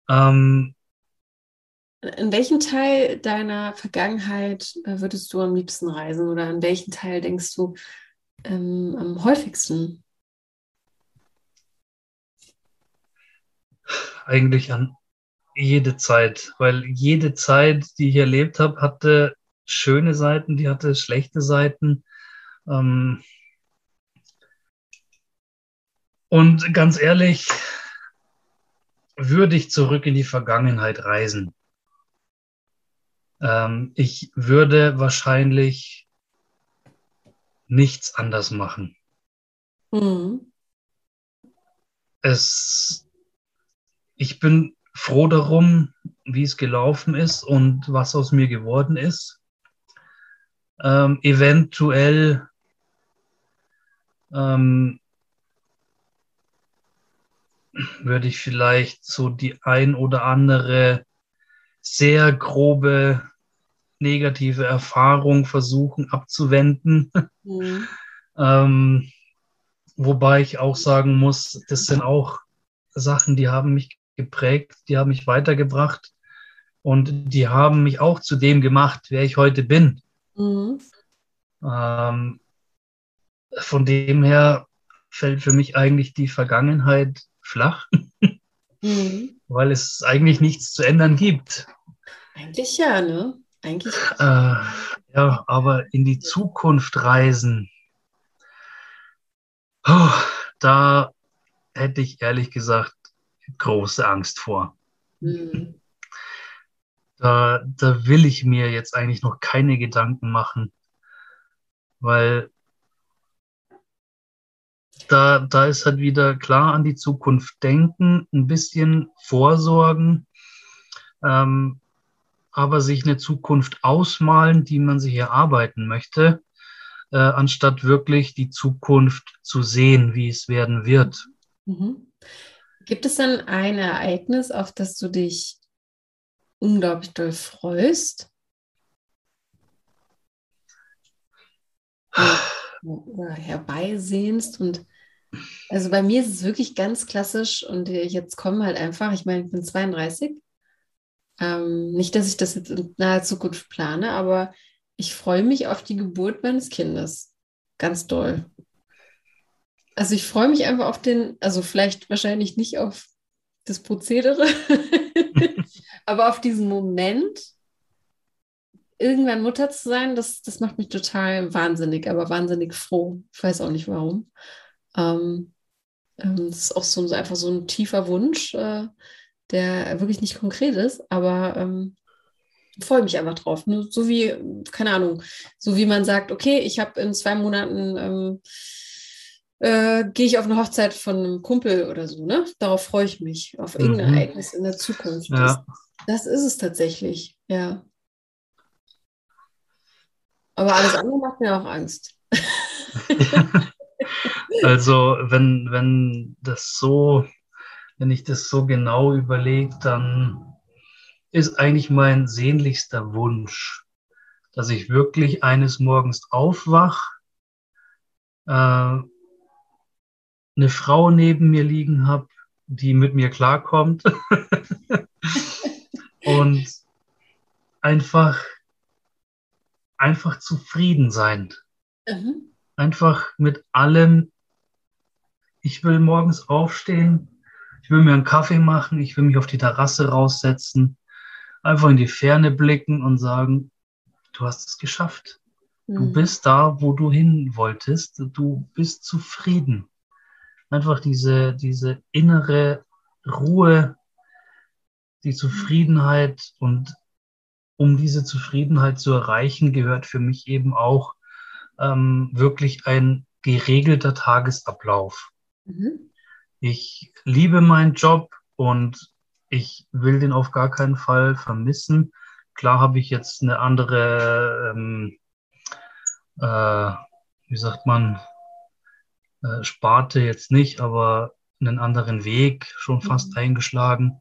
ähm, in welchen Teil deiner Vergangenheit äh, würdest du am liebsten reisen oder in welchen Teil denkst du ähm, am häufigsten? eigentlich an jede Zeit, weil jede Zeit, die ich erlebt habe, hatte schöne Seiten, die hatte schlechte Seiten. Ähm und ganz ehrlich, würde ich zurück in die Vergangenheit reisen. Ähm, ich würde wahrscheinlich nichts anders machen. Mhm. Es, ich bin froh darum, wie es gelaufen ist und was aus mir geworden ist. Ähm, eventuell ähm, würde ich vielleicht so die ein oder andere sehr grobe negative Erfahrung versuchen abzuwenden. Mhm. (laughs) ähm, wobei ich auch sagen muss, das sind auch Sachen, die haben mich geprägt, die haben mich weitergebracht und die haben mich auch zu dem gemacht, wer ich heute bin. Mhm. Ähm, von dem her fällt für mich eigentlich die Vergangenheit flach, mhm. weil es eigentlich nichts zu ändern gibt. Eigentlich ja, ne? Eigentlich. Äh, ja, aber in die Zukunft reisen, oh, da hätte ich ehrlich gesagt große Angst vor. Mhm. Da, da will ich mir jetzt eigentlich noch keine Gedanken machen, weil da, da ist halt wieder klar an die Zukunft denken, ein bisschen vorsorgen, ähm, aber sich eine Zukunft ausmalen, die man sich erarbeiten möchte, äh, anstatt wirklich die Zukunft zu sehen, wie es werden wird. Mhm. Gibt es dann ein Ereignis, auf das du dich unglaublich doll freust? (sighs) Oder herbeisehnst und also bei mir ist es wirklich ganz klassisch und jetzt kommen halt einfach, ich meine, ich bin 32. Ähm, nicht, dass ich das jetzt in naher Zukunft plane, aber ich freue mich auf die Geburt meines Kindes. Ganz doll. Also ich freue mich einfach auf den, also vielleicht wahrscheinlich nicht auf das Prozedere, (laughs) aber auf diesen Moment, irgendwann Mutter zu sein, das, das macht mich total wahnsinnig, aber wahnsinnig froh. Ich weiß auch nicht warum. Ähm, ähm, das ist auch so, so, einfach so ein tiefer Wunsch, äh, der wirklich nicht konkret ist, aber ähm, freue mich einfach drauf. Ne? So wie, keine Ahnung, so wie man sagt, okay, ich habe in zwei Monaten ähm, äh, gehe ich auf eine Hochzeit von einem Kumpel oder so, ne? Darauf freue ich mich, auf irgendein mhm. Ereignis in der Zukunft. Ja. Das, das, ist es tatsächlich, ja. Aber alles andere macht mir auch Angst. (laughs) Also, wenn, wenn das so, wenn ich das so genau überlege, dann ist eigentlich mein sehnlichster Wunsch, dass ich wirklich eines Morgens aufwach, äh, eine Frau neben mir liegen habe, die mit mir klarkommt (laughs) und einfach, einfach zufrieden sein. Mhm. Einfach mit allem ich will morgens aufstehen, ich will mir einen Kaffee machen, ich will mich auf die Terrasse raussetzen, einfach in die Ferne blicken und sagen, du hast es geschafft. Du mhm. bist da, wo du hin wolltest. Du bist zufrieden. Einfach diese, diese innere Ruhe, die Zufriedenheit und um diese Zufriedenheit zu erreichen, gehört für mich eben auch ähm, wirklich ein geregelter Tagesablauf. Mhm. Ich liebe meinen Job und ich will den auf gar keinen Fall vermissen. Klar habe ich jetzt eine andere, ähm, äh, wie sagt man, äh, Sparte jetzt nicht, aber einen anderen Weg schon fast mhm. eingeschlagen,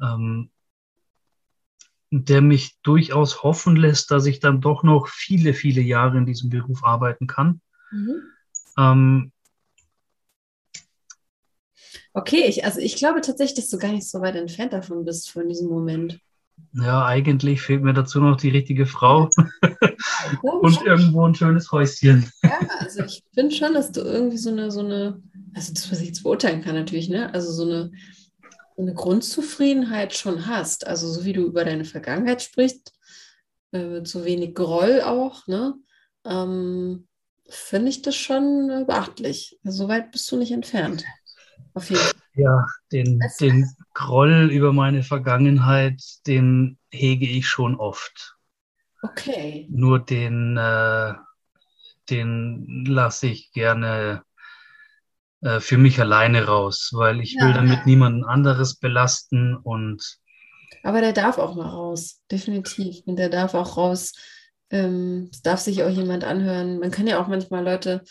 ähm, der mich durchaus hoffen lässt, dass ich dann doch noch viele, viele Jahre in diesem Beruf arbeiten kann. Mhm. Ähm, Okay, ich, also ich glaube tatsächlich, dass du gar nicht so weit entfernt davon bist, von diesem Moment. Ja, eigentlich fehlt mir dazu noch die richtige Frau (laughs) und irgendwo ein schönes Häuschen. Ja, also ich finde schon, dass du irgendwie so eine, so eine, also das, was ich jetzt beurteilen kann natürlich, ne? Also so eine, eine Grundzufriedenheit schon hast. Also so wie du über deine Vergangenheit sprichst, äh, so wenig Groll auch, ne? Ähm, finde ich das schon äh, beachtlich. Also so weit bist du nicht entfernt. Auf jeden Fall. Ja, den, den Groll über meine Vergangenheit, den hege ich schon oft. Okay. Nur den, äh, den lasse ich gerne äh, für mich alleine raus, weil ich ja, will damit niemanden anderes belasten und aber der darf auch mal raus, definitiv. Und der darf auch raus. Ähm, es darf sich auch jemand anhören. Man kann ja auch manchmal Leute.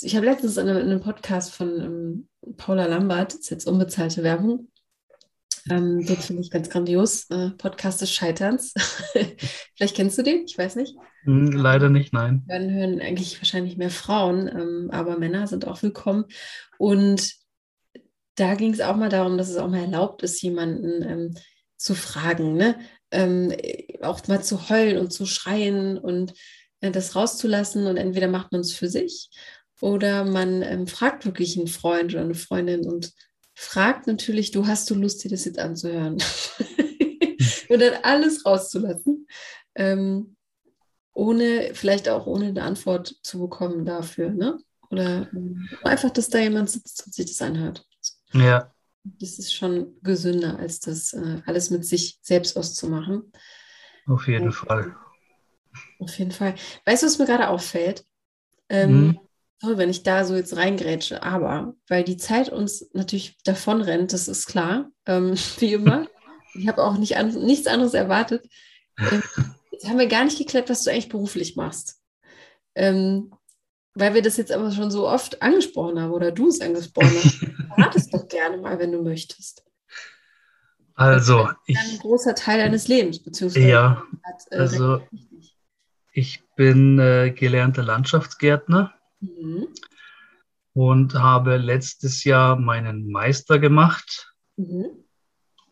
Ich habe letztens in einem, in einem Podcast von ähm, Paula Lambert, das ist jetzt unbezahlte Werbung, ähm, den finde ich ganz grandios. Äh, Podcast des Scheiterns. (laughs) Vielleicht kennst du den, ich weiß nicht. Hm, leider nicht, nein. Dann hören eigentlich wahrscheinlich mehr Frauen, ähm, aber Männer sind auch willkommen. Und da ging es auch mal darum, dass es auch mal erlaubt ist, jemanden ähm, zu fragen, ne? Ähm, auch mal zu heulen und zu schreien und äh, das rauszulassen. Und entweder macht man es für sich oder man ähm, fragt wirklich einen Freund oder eine Freundin und fragt natürlich, du hast du Lust, dir das jetzt anzuhören? (laughs) und dann alles rauszulassen, ähm, ohne, vielleicht auch ohne eine Antwort zu bekommen dafür, ne? Oder ähm, einfach, dass da jemand sitzt und sich das anhört. Ja. Das ist schon gesünder, als das äh, alles mit sich selbst auszumachen. Auf jeden und, Fall. Auf jeden Fall. Weißt du, was mir gerade auffällt? Ähm, mhm. Sorry, wenn ich da so jetzt reingrätsche, aber weil die Zeit uns natürlich davon rennt, das ist klar, ähm, (laughs) wie immer. ich habe auch nicht an, nichts anderes erwartet. Ähm, (laughs) jetzt haben wir gar nicht geklärt, was du eigentlich beruflich machst. Ähm, weil wir das jetzt aber schon so oft angesprochen haben oder du es angesprochen hast. (laughs) Verrat es doch gerne mal, wenn du möchtest. Also, ich, ein großer Teil deines Lebens, beziehungsweise. Ja, hat, äh, also ich bin äh, gelernter Landschaftsgärtner mhm. und habe letztes Jahr meinen Meister gemacht. Mhm.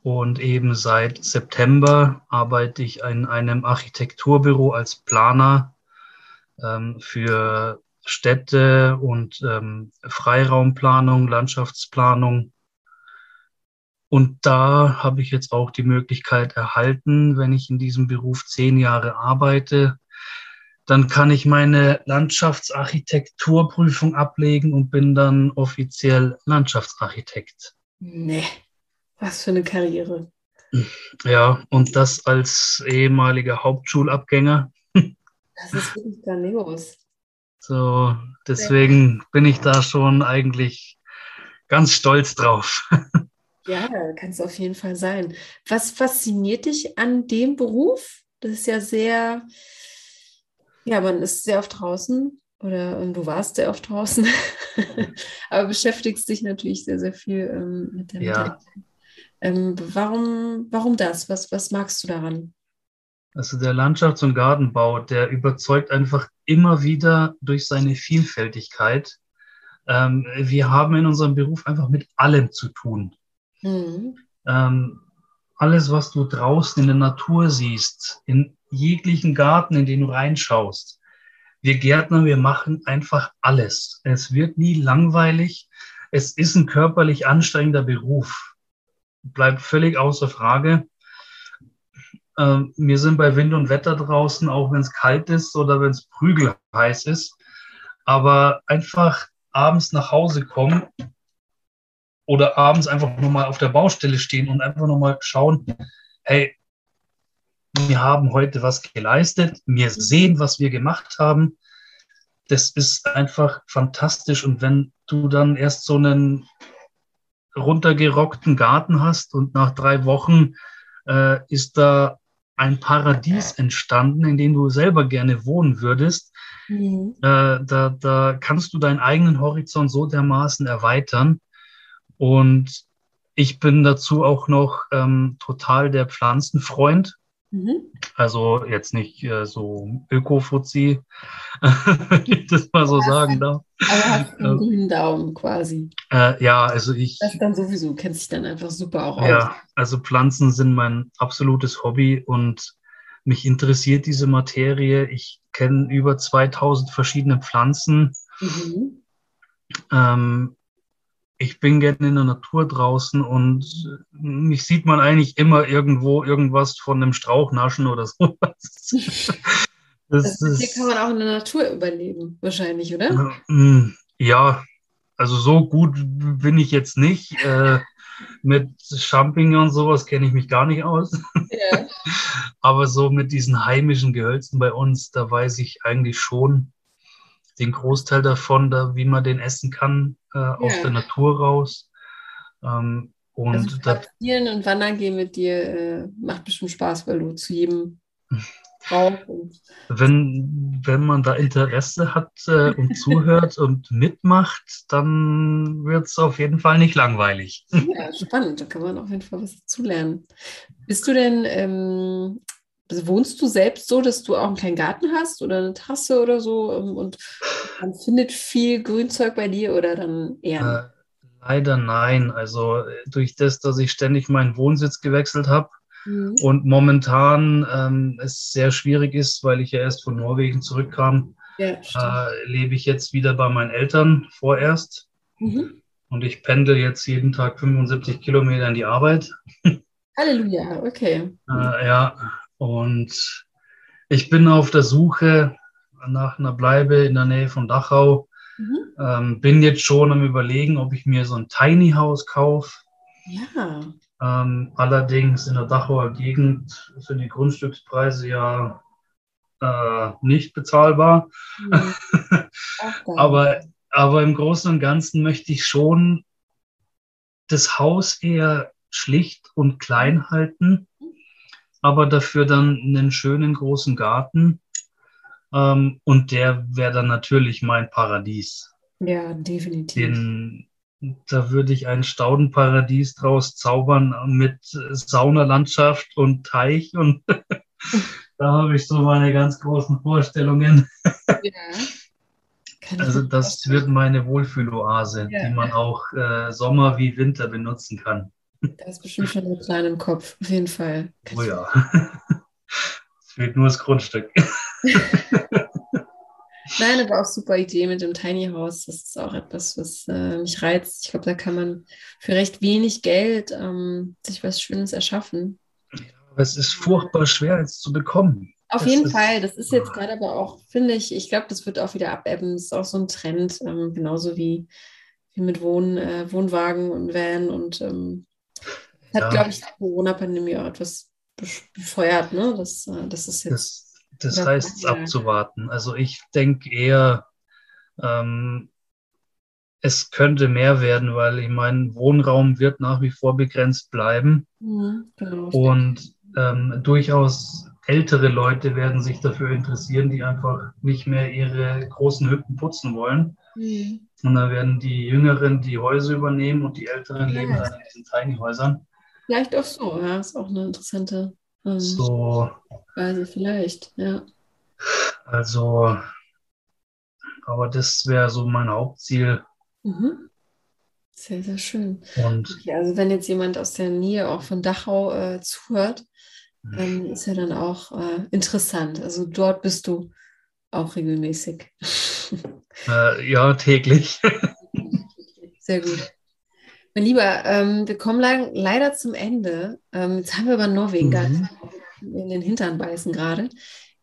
Und eben seit September arbeite ich in einem Architekturbüro als Planer ähm, für Städte und ähm, Freiraumplanung, Landschaftsplanung. Und da habe ich jetzt auch die Möglichkeit erhalten, wenn ich in diesem Beruf zehn Jahre arbeite, dann kann ich meine Landschaftsarchitekturprüfung ablegen und bin dann offiziell Landschaftsarchitekt. Nee, was für eine Karriere. Ja, und das als ehemaliger Hauptschulabgänger. Das ist wirklich grandios. So, deswegen bin ich da schon eigentlich ganz stolz drauf. Ja, kann es auf jeden Fall sein. Was fasziniert dich an dem Beruf? Das ist ja sehr, ja, man ist sehr oft draußen oder du warst sehr oft draußen, (laughs) aber beschäftigst dich natürlich sehr, sehr viel ähm, mit dem. Ja. Ähm, warum, warum das? Was, was magst du daran? Also der Landschafts- und Gartenbau, der überzeugt einfach immer wieder durch seine Vielfältigkeit. Ähm, wir haben in unserem Beruf einfach mit allem zu tun. Mhm. Ähm, alles, was du draußen in der Natur siehst, in jeglichen Garten, in den du reinschaust. Wir Gärtner, wir machen einfach alles. Es wird nie langweilig. Es ist ein körperlich anstrengender Beruf. Bleibt völlig außer Frage. Äh, wir sind bei Wind und Wetter draußen, auch wenn es kalt ist oder wenn es prügelheiß ist. Aber einfach abends nach Hause kommen oder abends einfach nur mal auf der Baustelle stehen und einfach nur mal schauen, hey, wir haben heute was geleistet, wir sehen, was wir gemacht haben. Das ist einfach fantastisch. Und wenn du dann erst so einen runtergerockten Garten hast und nach drei Wochen äh, ist da ein Paradies entstanden, in dem du selber gerne wohnen würdest. Mhm. Äh, da, da kannst du deinen eigenen Horizont so dermaßen erweitern. Und ich bin dazu auch noch ähm, total der Pflanzenfreund. Mhm. Also jetzt nicht äh, so Öko-Fuzzi, (laughs) wenn ich das mal so sagen darf. Aber hast einen grünen Daumen quasi. Äh, ja, also ich. Das dann sowieso, kennst dich dann einfach super auch aus. Ja, also Pflanzen sind mein absolutes Hobby und mich interessiert diese Materie. Ich kenne über 2000 verschiedene Pflanzen. Mhm. Ähm, ich bin gerne in der Natur draußen und mich sieht man eigentlich immer irgendwo irgendwas von einem Strauch naschen oder (laughs) sowas. Das, das hier kann man auch in der Natur überleben, wahrscheinlich, oder? Ja, also so gut bin ich jetzt nicht. Äh, mit Champignons sowas kenne ich mich gar nicht aus. Ja. (laughs) Aber so mit diesen heimischen Gehölzen bei uns, da weiß ich eigentlich schon den Großteil davon, da, wie man den essen kann, äh, ja. aus der Natur raus. Ähm, und also spazieren und wandern gehen mit dir äh, macht bestimmt Spaß, weil du zu jedem (laughs) wenn, wenn man da Interesse hat äh, und zuhört (laughs) und mitmacht, dann wird es auf jeden Fall nicht langweilig. Ja, spannend. Da kann man auf jeden Fall was dazulernen. Bist du denn, ähm, wohnst du selbst so, dass du auch einen kleinen Garten hast oder eine Tasse oder so ähm, und man findet viel Grünzeug bei dir oder dann eher? Äh, leider nein. Also durch das, dass ich ständig meinen Wohnsitz gewechselt habe, Mhm. Und momentan ähm, es sehr schwierig ist, weil ich ja erst von Norwegen zurückkam, ja, äh, lebe ich jetzt wieder bei meinen Eltern vorerst. Mhm. Und ich pendel jetzt jeden Tag 75 Kilometer in die Arbeit. (laughs) Halleluja, okay. Äh, ja, und ich bin auf der Suche nach einer Bleibe in der Nähe von Dachau. Mhm. Ähm, bin jetzt schon am Überlegen, ob ich mir so ein Tiny House kaufe. Ja. Ähm, allerdings in der Dachauer Gegend sind die Grundstückspreise ja äh, nicht bezahlbar. Mhm. (laughs) aber, aber im Großen und Ganzen möchte ich schon das Haus eher schlicht und klein halten, aber dafür dann einen schönen großen Garten. Ähm, und der wäre dann natürlich mein Paradies. Ja, definitiv. Den, da würde ich ein Staudenparadies draus zaubern mit Saunalandschaft und Teich und (laughs) da habe ich so meine ganz großen Vorstellungen. Ja. Also das wird meine Wohlfühloase, ja. die man auch äh, Sommer wie Winter benutzen kann. Da ist bestimmt schon ein kleiner im Kopf, auf jeden Fall. oh ja. (laughs) Es fehlt nur das Grundstück. (laughs) Nein, aber auch super Idee mit dem Tiny House. Das ist auch etwas, was äh, mich reizt. Ich glaube, da kann man für recht wenig Geld ähm, sich was Schönes erschaffen. Ja, aber es ist furchtbar schwer, es zu bekommen. Auf das jeden Fall. Das ist jetzt gerade aber auch, finde ich, ich glaube, das wird auch wieder abebben. Das ist auch so ein Trend, ähm, genauso wie, wie mit Wohn, äh, Wohnwagen und Van. Und ähm, hat, ja. glaube ich, die Corona-Pandemie auch etwas befeuert. Ne? Das, äh, das ist jetzt. Das das ja, heißt, es abzuwarten. Also ich denke eher, ähm, es könnte mehr werden, weil ich meine, Wohnraum wird nach wie vor begrenzt bleiben. Mhm, genau, und ähm, durchaus ältere Leute werden sich dafür interessieren, die einfach nicht mehr ihre großen Hütten putzen wollen. Mhm. Und dann werden die Jüngeren die Häuser übernehmen und die Älteren ja. leben dann in diesen Tiny Häusern. Vielleicht auch so, ja, ist auch eine interessante ähm, so. Weise vielleicht, ja. Also, aber das wäre so mein Hauptziel. Mhm. Sehr, sehr schön. Und okay, also wenn jetzt jemand aus der Nähe auch von Dachau äh, zuhört, ähm, ist ja dann auch äh, interessant. Also dort bist du auch regelmäßig. (laughs) Äh, ja, täglich. Sehr gut. Mein Lieber, ähm, wir kommen lang, leider zum Ende. Ähm, jetzt haben wir über Norwegen mhm. in den Hintern beißen gerade,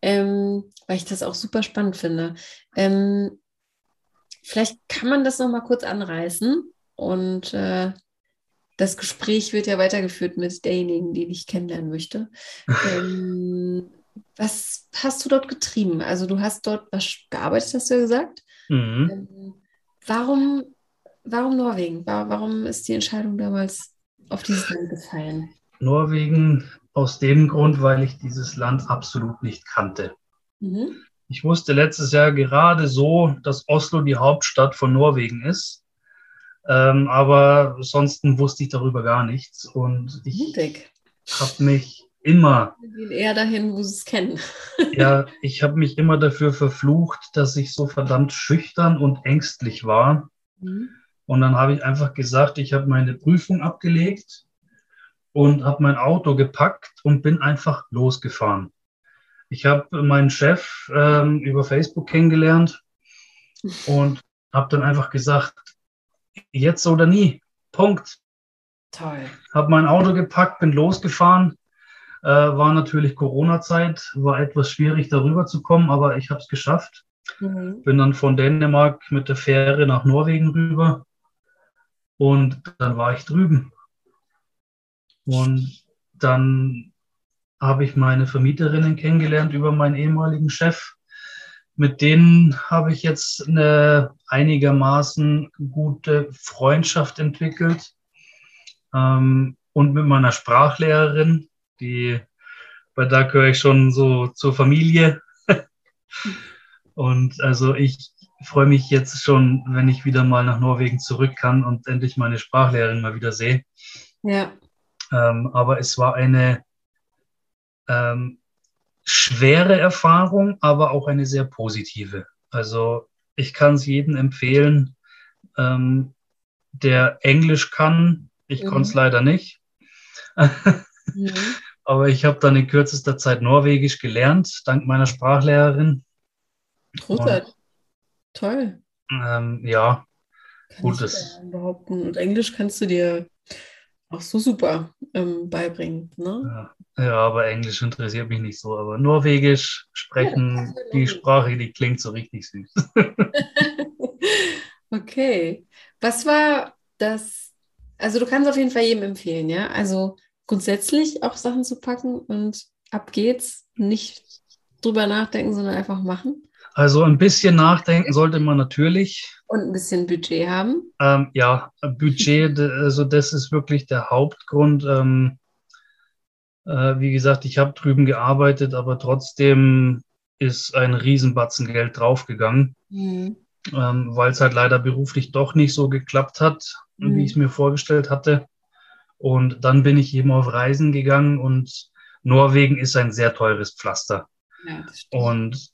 ähm, weil ich das auch super spannend finde. Ähm, vielleicht kann man das noch mal kurz anreißen und äh, das Gespräch wird ja weitergeführt mit derjenigen, die dich kennenlernen möchte. (laughs) Ähm, was hast du dort getrieben? Also du hast dort was gearbeitet, hast du ja gesagt. Mhm. Ähm, warum Warum Norwegen? Warum ist die Entscheidung damals auf dieses Land gefallen? Norwegen aus dem Grund, weil ich dieses Land absolut nicht kannte. Mhm. Ich wusste letztes Jahr gerade so, dass Oslo die Hauptstadt von Norwegen ist. Ähm, aber sonst wusste ich darüber gar nichts. Und ich habe mich immer. Wir gehen eher dahin, wo sie es kennen. (laughs) ja, ich habe mich immer dafür verflucht, dass ich so verdammt schüchtern und ängstlich war. Mhm. Und dann habe ich einfach gesagt, ich habe meine Prüfung abgelegt und habe mein Auto gepackt und bin einfach losgefahren. Ich habe meinen Chef ähm, über Facebook kennengelernt und habe dann einfach gesagt, jetzt oder nie. Punkt. Toll. Habe mein Auto gepackt, bin losgefahren. Äh, war natürlich Corona-Zeit, war etwas schwierig darüber zu kommen, aber ich habe es geschafft. Mhm. Bin dann von Dänemark mit der Fähre nach Norwegen rüber und dann war ich drüben. Und dann habe ich meine Vermieterinnen kennengelernt über meinen ehemaligen Chef. Mit denen habe ich jetzt eine einigermaßen gute Freundschaft entwickelt. Ähm, und mit meiner Sprachlehrerin, die, bei der gehöre ich schon so zur Familie. (laughs) und also ich freue mich jetzt schon, wenn ich wieder mal nach Norwegen zurück kann und endlich meine Sprachlehrerin mal wieder sehe. Ja. Ähm, aber es war eine ähm, schwere Erfahrung, aber auch eine sehr positive. Also ich kann es jedem empfehlen, ähm, der Englisch kann. Ich mhm. konnte es leider nicht. mhm. (laughs) Aber ich habe dann in kürzester Zeit Norwegisch gelernt, dank meiner Sprachlehrerin. Großartig. Toll. Ähm, ja, Kann gutes. behaupten. Und Englisch kannst du dir auch so super ähm, beibringen. Ne? Ja. ja. aber Englisch interessiert mich nicht so. Aber Norwegisch sprechen, ja, die Sprache, die klingt so richtig süß. (laughs) okay. Was war das? Also, du kannst auf jeden Fall jedem empfehlen, ja? Also, grundsätzlich auch Sachen zu packen und ab geht's. Nicht drüber nachdenken, sondern einfach machen. Also ein bisschen nachdenken sollte man natürlich. Und ein bisschen Budget haben. Ähm, ja, Budget, also das ist wirklich der Hauptgrund. Ähm, äh, wie gesagt, ich habe drüben gearbeitet, aber trotzdem ist ein Riesenbatzen Geld draufgegangen, mhm. ähm, weil es halt leider beruflich doch nicht so geklappt hat, mhm. wie ich es mir vorgestellt hatte. Und dann bin ich eben auf Reisen gegangen und Norwegen ist ein sehr teures Pflaster. Ja, und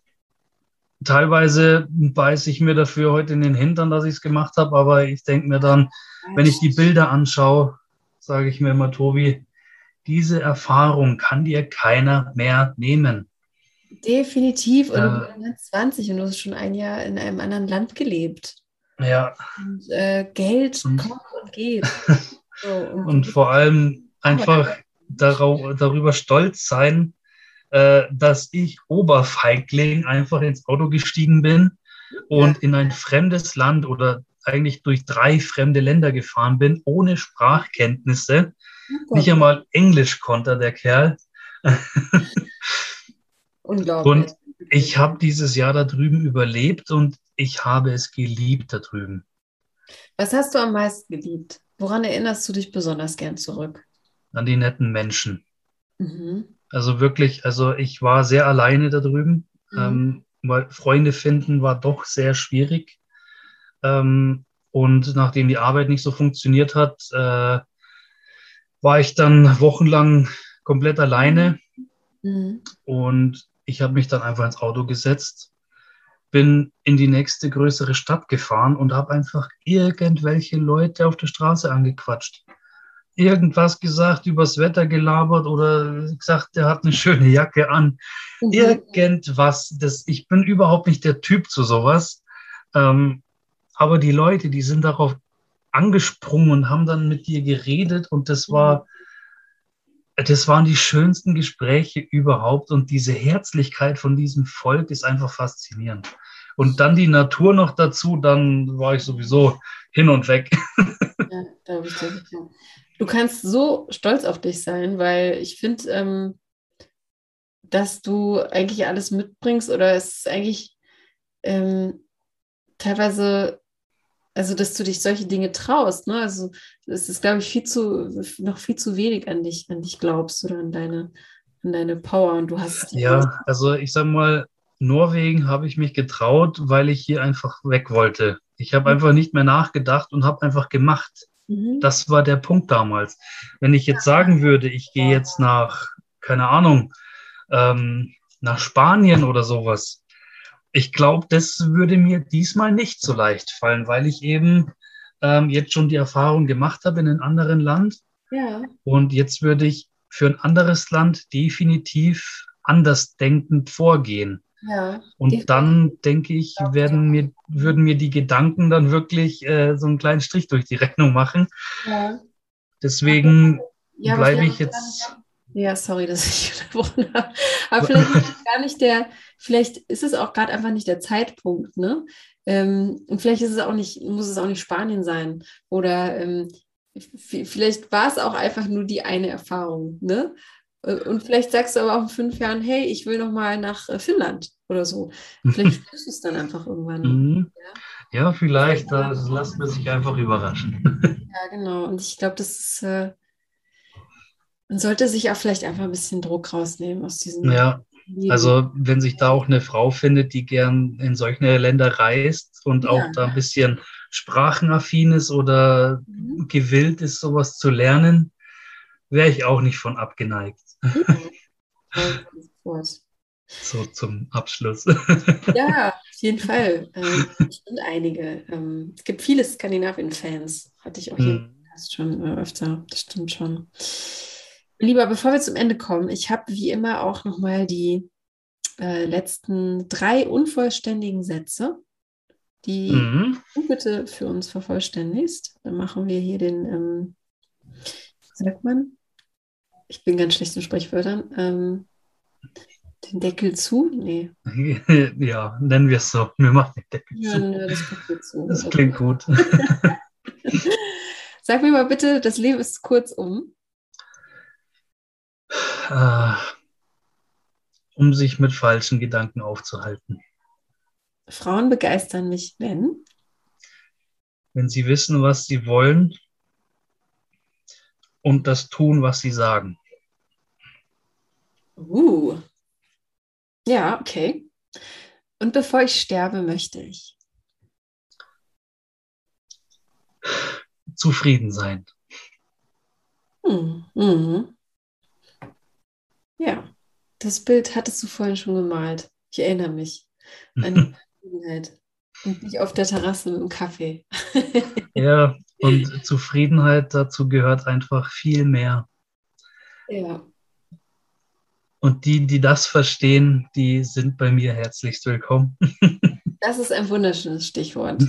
teilweise beiße ich mir dafür heute in den Hintern, dass ich es gemacht habe, aber ich denke mir dann, wenn ich die Bilder anschaue, sage ich mir immer, Tobi, diese Erfahrung kann dir keiner mehr nehmen. Definitiv. Und äh, du bist 20 und du hast schon ein Jahr in einem anderen Land gelebt. Ja. Und äh, Geld und, kommt und geht. (laughs) so, und, und vor allem einfach darauf, darüber stolz sein, äh, dass ich Oberfeigling einfach ins Auto gestiegen bin und in ein fremdes Land oder eigentlich durch drei fremde Länder gefahren bin, ohne Sprachkenntnisse. Oh Nicht einmal Englisch konnte der Kerl. (laughs) Unglaublich. Und ich habe dieses Jahr da drüben überlebt und ich habe es geliebt da drüben. Was hast du am meisten geliebt? Woran erinnerst du dich besonders gern zurück? An die netten Menschen. Mhm. Also wirklich, also ich war sehr alleine da drüben, mhm. ähm, weil Freunde finden war doch sehr schwierig. Ähm, und nachdem die Arbeit nicht so funktioniert hat, äh, war ich dann wochenlang komplett alleine. Mhm. Und ich habe mich dann einfach ins Auto gesetzt, bin in die nächste größere Stadt gefahren und habe einfach irgendwelche Leute auf der Straße angequatscht irgendwas gesagt, übers Wetter gelabert oder gesagt, der hat eine schöne Jacke an. Mhm. Irgendwas. Das, ich bin überhaupt nicht der Typ zu sowas. Ähm, aber die Leute, die sind darauf angesprungen und haben dann mit dir geredet und das war, das waren die schönsten Gespräche überhaupt und diese Herzlichkeit von diesem Volk ist einfach faszinierend. Und dann die Natur noch dazu, dann war ich sowieso hin und weg. Ja, glaube ich dir. Du kannst so stolz auf dich sein, weil ich finde, ähm, dass du eigentlich alles mitbringst oder es ist eigentlich ähm, teilweise, also dass du dich solche Dinge traust. Ne? Also es ist, glaube ich, viel zu, noch viel zu wenig an dich, an dich glaubst oder an deine, an deine Power und du hast. Ja, also ich sag mal, Norwegen habe ich mich getraut, weil ich hier einfach weg wollte. Ich habe mhm. einfach nicht mehr nachgedacht und habe einfach gemacht. Mhm. Das war der Punkt damals. Wenn ich jetzt sagen würde, ich gehe jetzt nach, keine Ahnung, ähm, nach Spanien oder sowas, ich glaube, das würde mir diesmal nicht so leicht fallen, weil ich eben ähm, jetzt schon die Erfahrung gemacht habe in einem anderen Land. Ja. Und jetzt würde ich für ein anderes Land definitiv anders denkend vorgehen. Ja, und dann denke ich, werden mir, würden mir die Gedanken dann wirklich äh, so einen kleinen Strich durch die Rechnung machen. Ja. Deswegen ja, bleibe ich jetzt. Ja, sorry, (laughs) dass ich unterbrochen habe. Aber (laughs) vielleicht ist gar nicht der, vielleicht ist es auch gerade einfach nicht der Zeitpunkt, ne? Ähm, und vielleicht ist es auch nicht, muss es auch nicht Spanien sein. Oder ähm, vielleicht war es auch einfach nur die eine Erfahrung, ne? Äh, und vielleicht sagst du aber auch in fünf Jahren, hey, ich will noch mal nach äh, Finnland oder so. Vielleicht (laughs) spürst du es dann einfach irgendwann. Mhm. Ja? ja? vielleicht. Das lässt man sich einfach überraschen. (laughs) Ja, genau. Und ich glaube, das ist, äh, man sollte sich auch vielleicht einfach ein bisschen Druck rausnehmen aus diesem. Ja, also wenn sich da auch eine Frau findet, die gern in solche Länder reist und ja. auch da ein bisschen sprachenaffin ist oder mhm. gewillt ist, sowas zu lernen, wäre ich auch nicht von abgeneigt. (laughs) so zum Abschluss. (laughs) ja, auf jeden Fall. Ähm, bestimmt einige. Ähm, es gibt viele Skandinavien-Fans. Hatte ich auch hier mhm. schon äh, öfter. Das stimmt schon. Lieber, bevor wir zum Ende kommen, ich habe wie immer auch nochmal die äh, letzten drei unvollständigen Sätze, die mhm. du bitte für uns vervollständigst. Dann machen wir hier den, ähm, sagt man? Ich bin ganz schlecht in Sprichwörtern. Ähm, den Deckel zu? Nee. (laughs) Ja, nennen wir es so. Wir machen den Deckel ja, zu. Ne, das, zu. (laughs) das klingt gut. (laughs) Sag mir mal bitte, das Leben ist kurz um. Äh, um sich mit falschen Gedanken aufzuhalten. Frauen begeistern mich, wenn? Wenn sie wissen, was sie wollen und das tun, was sie sagen. Uh. Ja, okay. Und bevor ich sterbe, möchte ich. Zufrieden sein. Hm. Mhm. Ja, das Bild hattest du vorhin schon gemalt. Ich erinnere mich an die (laughs) Zufriedenheit. Und nicht auf der Terrasse mit dem Kaffee. (laughs) ja, und Zufriedenheit dazu gehört einfach viel mehr. Ja. Und die, die das verstehen, die sind bei mir herzlichst willkommen. (laughs) das ist ein wunderschönes Stichwort.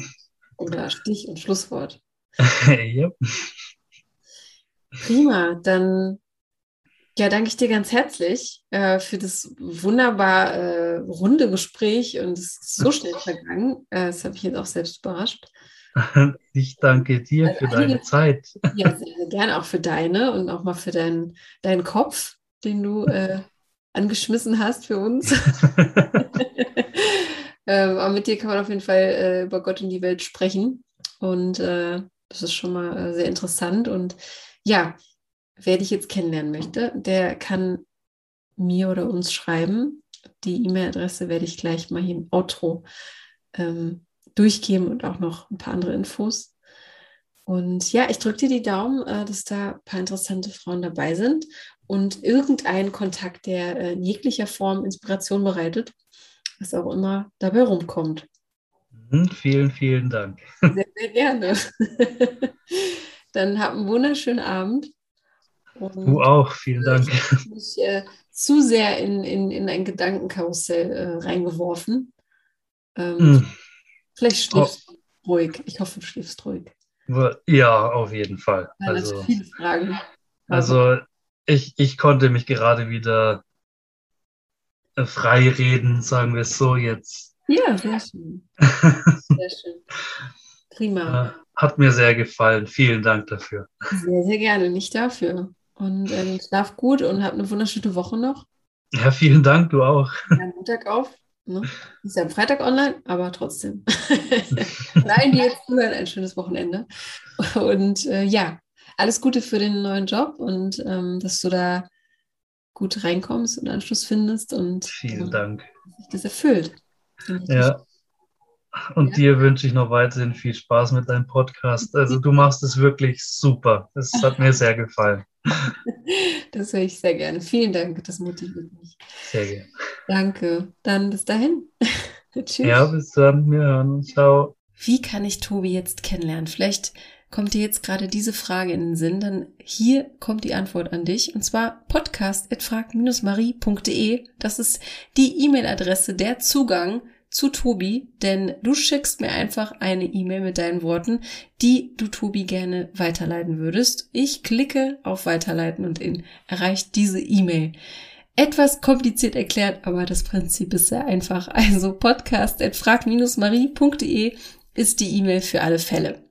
Oder Stich- und Schlusswort. (laughs) ja. Prima, dann ja, danke ich dir ganz herzlich äh, für das wunderbar äh, runde Gespräch und es ist so schnell vergangen. Äh, das habe ich jetzt auch selbst überrascht. (laughs) Ich danke dir also für einige, deine Zeit. Ja, sehr, sehr gerne auch für deine und auch mal für deinen, deinen Kopf, den du äh, angeschmissen hast für uns. (laughs) (laughs) ähm, aber mit dir kann man auf jeden Fall äh, über Gott und die Welt sprechen. Und äh, das ist schon mal sehr interessant. Und ja, wer dich jetzt kennenlernen möchte, der kann mir oder uns schreiben. Die E-Mail-Adresse werde ich gleich mal hier im Outro ähm, durchgeben und auch noch ein paar andere Infos. Und ja, ich drücke dir die Daumen, äh, dass da ein paar interessante Frauen dabei sind und irgendein Kontakt, der äh, in jeglicher Form Inspiration bereitet, was auch immer dabei rumkommt. Mhm, vielen, vielen Dank. Sehr, sehr gerne. (laughs) Dann hab einen wunderschönen Abend und du auch, vielen Dank. Ich habe mich äh, zu sehr in, in, in ein Gedankenkarussell äh, reingeworfen. Ähm, mm. Vielleicht schläfst oh. du ruhig. Ich hoffe, du schläfst ruhig. Ja, auf jeden Fall. Also, viele Fragen. Also ich, ich konnte mich gerade wieder äh, frei reden, sagen wir es so jetzt. Ja, sehr schön. (laughs) Sehr schön. Prima. Hat mir sehr gefallen. Vielen Dank dafür. Sehr, sehr gerne. Nicht dafür. Und äh, schlaf gut und hab eine wunderschöne Woche noch. Ja, vielen Dank, du auch. Ja, Montag auf. Ne? Ist ja am Freitag online, aber trotzdem. (laughs) Nein, die jetzt zuhören, ein schönes Wochenende. Und äh, ja, alles Gute für den neuen Job und ähm, dass du da gut reinkommst und Anschluss findest und vielen äh, Dank. sich das erfüllt. Ja. Und ja. dir wünsche ich noch weiterhin viel Spaß mit deinem Podcast. Also du machst es wirklich super. Es hat mir sehr gefallen. (laughs) Das höre ich sehr gerne. Vielen Dank, das motiviert mich. Sehr gerne. Danke. Dann bis dahin. (laughs) Tschüss. Ja, bis dann. Wir hören uns. Ciao. Wie kann ich Tobi jetzt kennenlernen? Vielleicht kommt dir jetzt gerade diese Frage in den Sinn, dann hier kommt die Antwort an dich und zwar podcast.frag-marie.de. Das ist die E-Mail-Adresse, der Zugang zu Tobi, denn du schickst mir einfach eine E-Mail mit deinen Worten, die du Tobi gerne weiterleiten würdest. Ich klicke auf Weiterleiten und ihn erreicht diese E-Mail. Etwas kompliziert erklärt, aber das Prinzip ist sehr einfach. Also podcast.frag-marie.de ist die E-Mail für alle Fälle.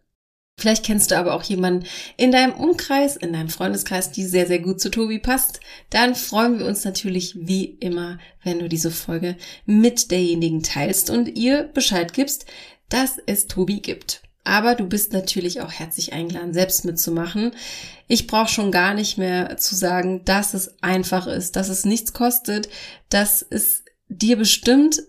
Vielleicht kennst du aber auch jemanden in deinem Umkreis, in deinem Freundeskreis, die sehr, sehr gut zu Tobi passt. Dann freuen wir uns natürlich wie immer, wenn du diese Folge mit derjenigen teilst und ihr Bescheid gibst, dass es Tobi gibt. Aber du bist natürlich auch herzlich eingeladen, selbst mitzumachen. Ich brauche schon gar nicht mehr zu sagen, dass es einfach ist, dass es nichts kostet, dass es dir bestimmt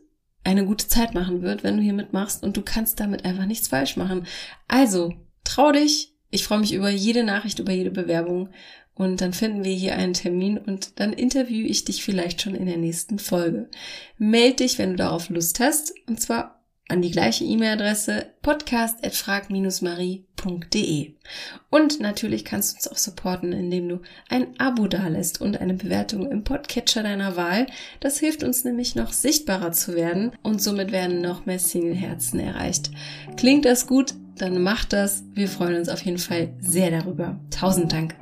eine gute Zeit machen wird, wenn du hier mitmachst und du kannst damit einfach nichts falsch machen. Also, trau dich. Ich freue mich über jede Nachricht, über jede Bewerbung. Und dann finden wir hier einen Termin und dann interviewe ich dich vielleicht schon in der nächsten Folge. Meld dich, wenn du darauf Lust hast. Und zwar an die gleiche E-Mail-Adresse podcast.frag-marie.de. Und natürlich kannst du uns auch supporten, indem du ein Abo dalässt und eine Bewertung im Podcatcher deiner Wahl. Das hilft uns nämlich noch sichtbarer zu werden und somit werden noch mehr Single-Herzen erreicht. Klingt das gut? Dann mach das. Wir freuen uns auf jeden Fall sehr darüber. Tausend Dank.